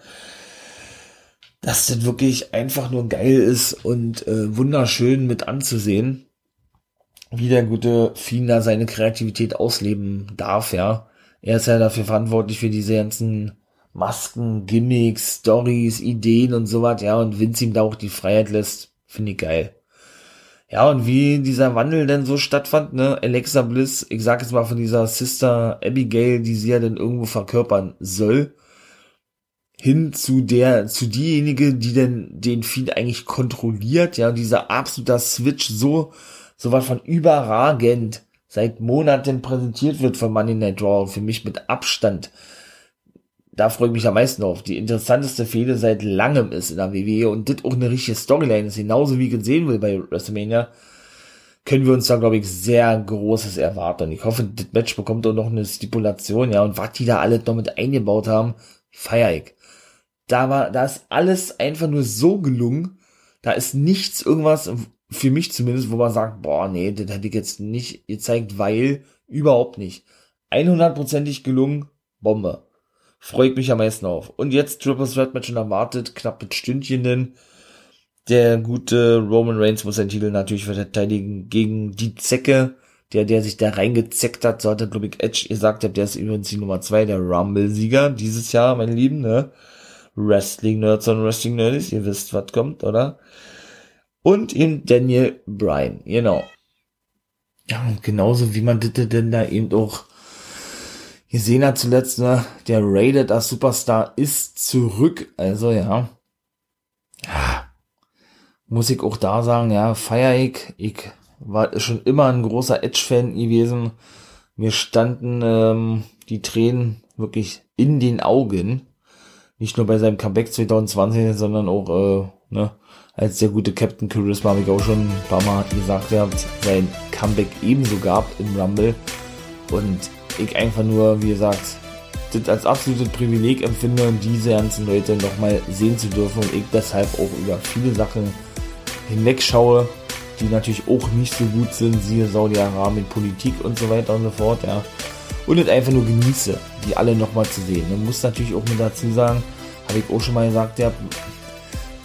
dass das wirklich einfach nur geil ist und äh, wunderschön mit anzusehen, wie der gute Fiender seine Kreativität ausleben darf, ja. Er ist ja dafür verantwortlich für diese ganzen Masken, Gimmicks, Stories, Ideen und sowas, ja, und Vince ihm da auch die Freiheit lässt, finde ich geil. Ja, und wie dieser Wandel denn so stattfand, ne, Alexa Bliss, ich sag jetzt mal von dieser Sister Abigail, die sie ja dann irgendwo verkörpern soll, hin zu der, zu diejenige, die denn den Feed eigentlich kontrolliert, ja, dieser absoluter Switch so, so was von überragend seit Monaten präsentiert wird von Money Night Raw, für mich mit Abstand. Da freue ich mich am meisten auf. Die interessanteste Fehde seit langem ist in der WWE und das auch eine richtige Storyline ist, genauso wie gesehen will bei WrestleMania, können wir uns da, glaube ich, sehr Großes erwarten. Ich hoffe, das Match bekommt auch noch eine Stipulation, ja, und was die da alle noch mit eingebaut haben, feier ich da war, da ist alles einfach nur so gelungen. Da ist nichts irgendwas, für mich zumindest, wo man sagt, boah, nee, das hätte ich jetzt nicht gezeigt, weil überhaupt nicht. 100%ig gelungen, Bombe. Freut mich am meisten auf. Und jetzt Triple Threat Match und erwartet, knapp mit Stündchen Der gute Roman Reigns muss seinen Titel natürlich verteidigen gegen die Zecke. Der, der sich da reingezeckt hat, so hat er, glaube ich, Edge gesagt, der ist übrigens die Nummer zwei, der Rumble-Sieger dieses Jahr, meine Lieben, ne? Wrestling-Nerds und Wrestling-Nerds, ihr wisst, was kommt, oder? Und eben Daniel Bryan, genau. Ja, und genauso wie man das denn da eben auch gesehen hat zuletzt, ne, der Rated als Superstar ist zurück, also ja. ja. Muss ich auch da sagen, ja, feier ich. Ich war schon immer ein großer Edge-Fan gewesen. Mir standen ähm, die Tränen wirklich in den Augen nicht nur bei seinem Comeback 2020, sondern auch, äh, ne, als der gute Captain Charisma, habe ich auch schon ein paar Mal gesagt gehabt, sein Comeback ebenso gab im Rumble. Und ich einfach nur, wie gesagt, das als absolutes Privileg empfinde, diese ganzen Leute nochmal sehen zu dürfen und ich deshalb auch über viele Sachen hinwegschaue, die natürlich auch nicht so gut sind, siehe Saudi-Arabien, Politik und so weiter und so fort, ja und es einfach nur genieße, die alle nochmal zu sehen. Man muss natürlich auch mit dazu sagen, habe ich auch schon mal gesagt, ja,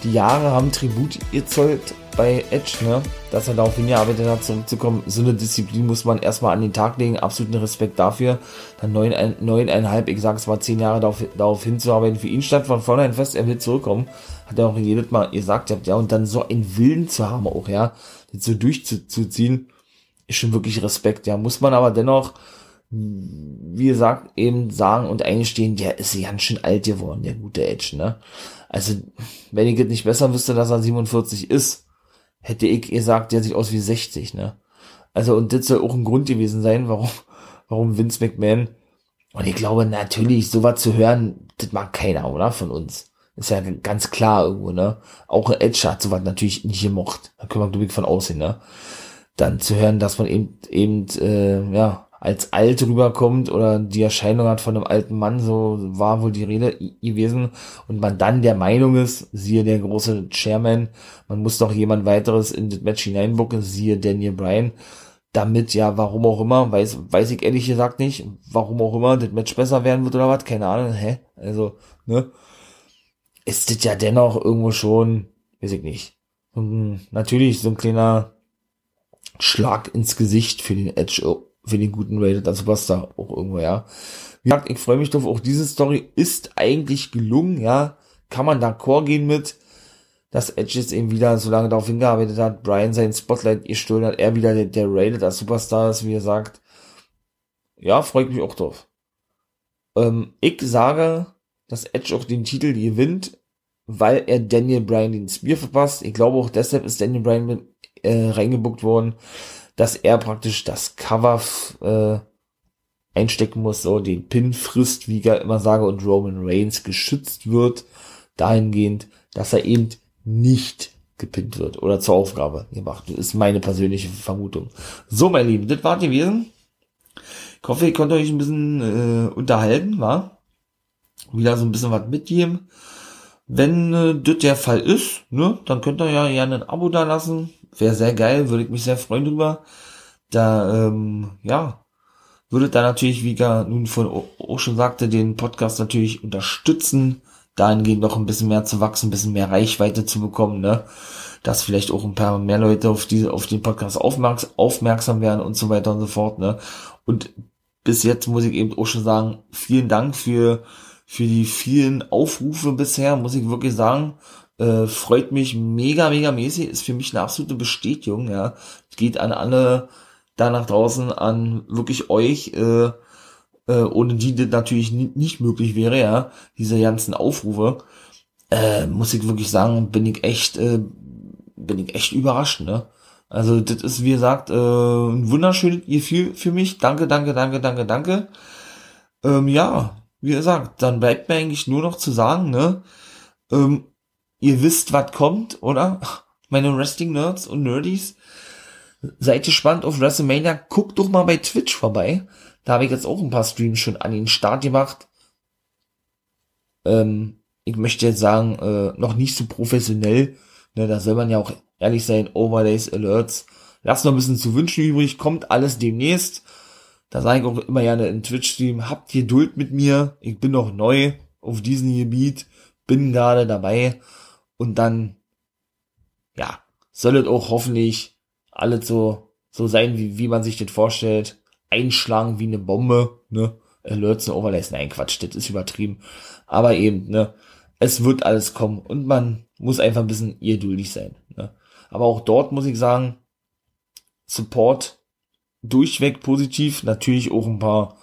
die Jahre haben Tribut gezollt bei Edge, ne? dass er darauf hingearbeitet hat, zurückzukommen. So eine Disziplin muss man erstmal an den Tag legen, absoluten Respekt dafür. Dann neun, neuneinhalb, ich sage es mal zehn Jahre darauf, darauf hinzuarbeiten. Für ihn stand von vornherein fest, er will zurückkommen. Hat er auch jedes Mal gesagt, ja, und dann so einen Willen zu haben auch, ja, das so durchzuziehen, ist schon wirklich Respekt, ja. Muss man aber dennoch wie gesagt, eben sagen und eingestehen, der ist ganz schön alt geworden, der gute Edge, ne? Also, wenn ich jetzt nicht besser wüsste, dass er 47 ist, hätte ich gesagt, der sieht aus wie 60, ne? Also, und das soll auch ein Grund gewesen sein, warum, warum Vince McMahon, und ich glaube natürlich, sowas zu hören, das mag keiner, oder? Von uns. Ist ja ganz klar irgendwo, ne? Auch Edge hat sowas natürlich nicht gemocht. Da können wir, glaube ich, von aussehen, ne? Dann zu hören, dass man eben, eben, äh, ja, als alt rüberkommt oder die Erscheinung hat von einem alten Mann, so war wohl die Rede gewesen. Und man dann der Meinung ist, siehe der große Chairman, man muss doch jemand weiteres in das Match hineinbucken, siehe Daniel Bryan, damit ja, warum auch immer, weiß, weiß ich ehrlich gesagt nicht, warum auch immer das Match besser werden wird oder was, keine Ahnung, hä, also, ne, ist das ja dennoch irgendwo schon, weiß ich nicht, und natürlich so ein kleiner Schlag ins Gesicht für den Edge für den guten Rated als Superstar auch irgendwo, ja. Wie gesagt, ich freue mich drauf, auch diese Story ist eigentlich gelungen, ja. kann man d'accord gehen mit, dass Edge jetzt eben wieder so lange darauf hingearbeitet hat, Brian sein Spotlight gestohlen hat, er wieder der, der Rated als Superstar ist, wie er sagt. Ja, freut mich auch drauf. Ähm, ich sage, dass Edge auch den Titel gewinnt, weil er Daniel Bryan den Spear verpasst. Ich glaube auch deshalb ist Daniel Bryan mit, äh, reingebuckt worden, dass er praktisch das Cover äh, einstecken muss, so den Pin frisst, wie ich immer sage, und Roman Reigns geschützt wird, dahingehend, dass er eben nicht gepinnt wird oder zur Aufgabe gemacht. Das ist meine persönliche Vermutung. So, mein Lieben, das war gewesen. Ich hoffe, ihr konntet euch ein bisschen äh, unterhalten, war wieder so ein bisschen was mitgeben. Wenn äh, das der Fall ist, ne, dann könnt ihr ja gerne ein Abo da lassen. Wäre sehr geil, würde ich mich sehr freuen drüber. Da, ähm, ja, würde da natürlich, wie ich nun von auch schon sagte, den Podcast natürlich unterstützen, dahingehend noch ein bisschen mehr zu wachsen, ein bisschen mehr Reichweite zu bekommen, ne? Dass vielleicht auch ein paar mehr Leute auf diese, auf den Podcast aufmerksam, aufmerksam werden und so weiter und so fort, ne? Und bis jetzt muss ich eben auch schon sagen, vielen Dank für, für die vielen Aufrufe bisher, muss ich wirklich sagen. Äh, freut mich mega, mega mäßig, ist für mich eine absolute Bestätigung, ja. Geht an alle da nach draußen, an wirklich euch, äh, äh, ohne die das natürlich nicht möglich wäre, ja, diese ganzen Aufrufe, äh, muss ich wirklich sagen, bin ich echt, äh, bin ich echt überrascht, ne? Also das ist, wie gesagt, äh, ein wunderschönes Gefühl für mich. Danke, danke, danke, danke, danke. Ähm, ja, wie gesagt, dann bleibt mir eigentlich nur noch zu sagen, ne? Ähm, ihr wisst, was kommt, oder? Meine Wrestling-Nerds und Nerdies. Seid gespannt auf WrestleMania. Guckt doch mal bei Twitch vorbei. Da habe ich jetzt auch ein paar Streams schon an den Start gemacht. Ähm, ich möchte jetzt sagen, äh, noch nicht so professionell. Ne, da soll man ja auch ehrlich sein. Overlays, Alerts. Lasst noch ein bisschen zu wünschen übrig. Kommt alles demnächst. Da sage ich auch immer gerne in Twitch-Stream, habt Geduld mit mir. Ich bin noch neu auf diesem Gebiet. Bin gerade dabei. Und dann, ja, soll es auch hoffentlich alles so, so sein, wie, wie man sich das vorstellt einschlagen wie eine Bombe, ne? Alerts und Overlays, nein, Quatsch, das ist übertrieben. Aber eben, ne? Es wird alles kommen und man muss einfach ein bisschen geduldig sein, ne? Aber auch dort muss ich sagen, Support durchweg positiv, natürlich auch ein paar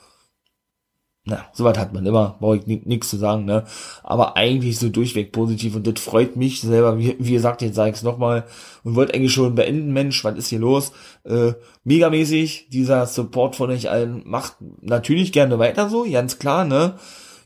na, soweit hat man immer, brauche ich nichts zu sagen, ne? Aber eigentlich so durchweg positiv und das freut mich selber. Wie, wie gesagt, jetzt sage ich es nochmal und wollte eigentlich schon beenden, Mensch, was ist hier los? Äh, megamäßig, dieser Support von euch allen macht natürlich gerne weiter so, ganz klar, ne?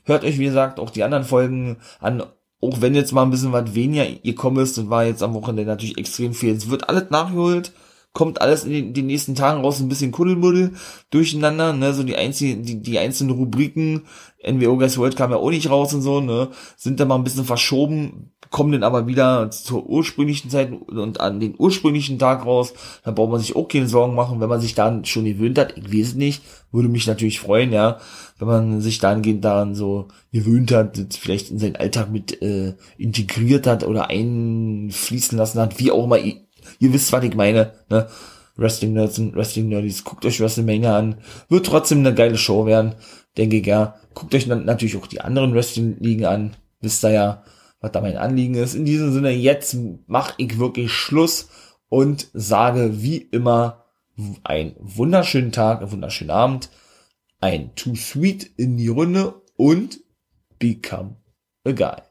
Hört euch, wie gesagt, auch die anderen Folgen an, auch wenn jetzt mal ein bisschen was weniger kommt ist, und war jetzt am Wochenende natürlich extrem viel. Es wird alles nachgeholt kommt alles in den, den nächsten Tagen raus, ein bisschen Kuddelmuddel durcheinander, ne, so die einzigen, die, die einzelnen Rubriken, NWO Guys World kam ja auch nicht raus und so, ne, sind da mal ein bisschen verschoben, kommen dann aber wieder zur ursprünglichen Zeit und an den ursprünglichen Tag raus, da braucht man sich auch keine Sorgen machen, wenn man sich dann schon gewöhnt hat, ich weiß nicht, würde mich natürlich freuen, ja, wenn man sich dahingehend daran so gewöhnt hat, vielleicht in seinen Alltag mit äh, integriert hat oder einfließen lassen hat, wie auch immer Ihr wisst, was ich meine, ne? Wrestling Nerds und Wrestling Nerdies, guckt euch WrestleMania an. Wird trotzdem eine geile Show werden, denke ich, ja. Guckt euch natürlich auch die anderen Wrestling-Ligen an. Wisst ihr ja, was da mein Anliegen ist. In diesem Sinne, jetzt mache ich wirklich Schluss und sage wie immer einen wunderschönen Tag, einen wunderschönen Abend, ein Too Sweet in die Runde und Become a Guy.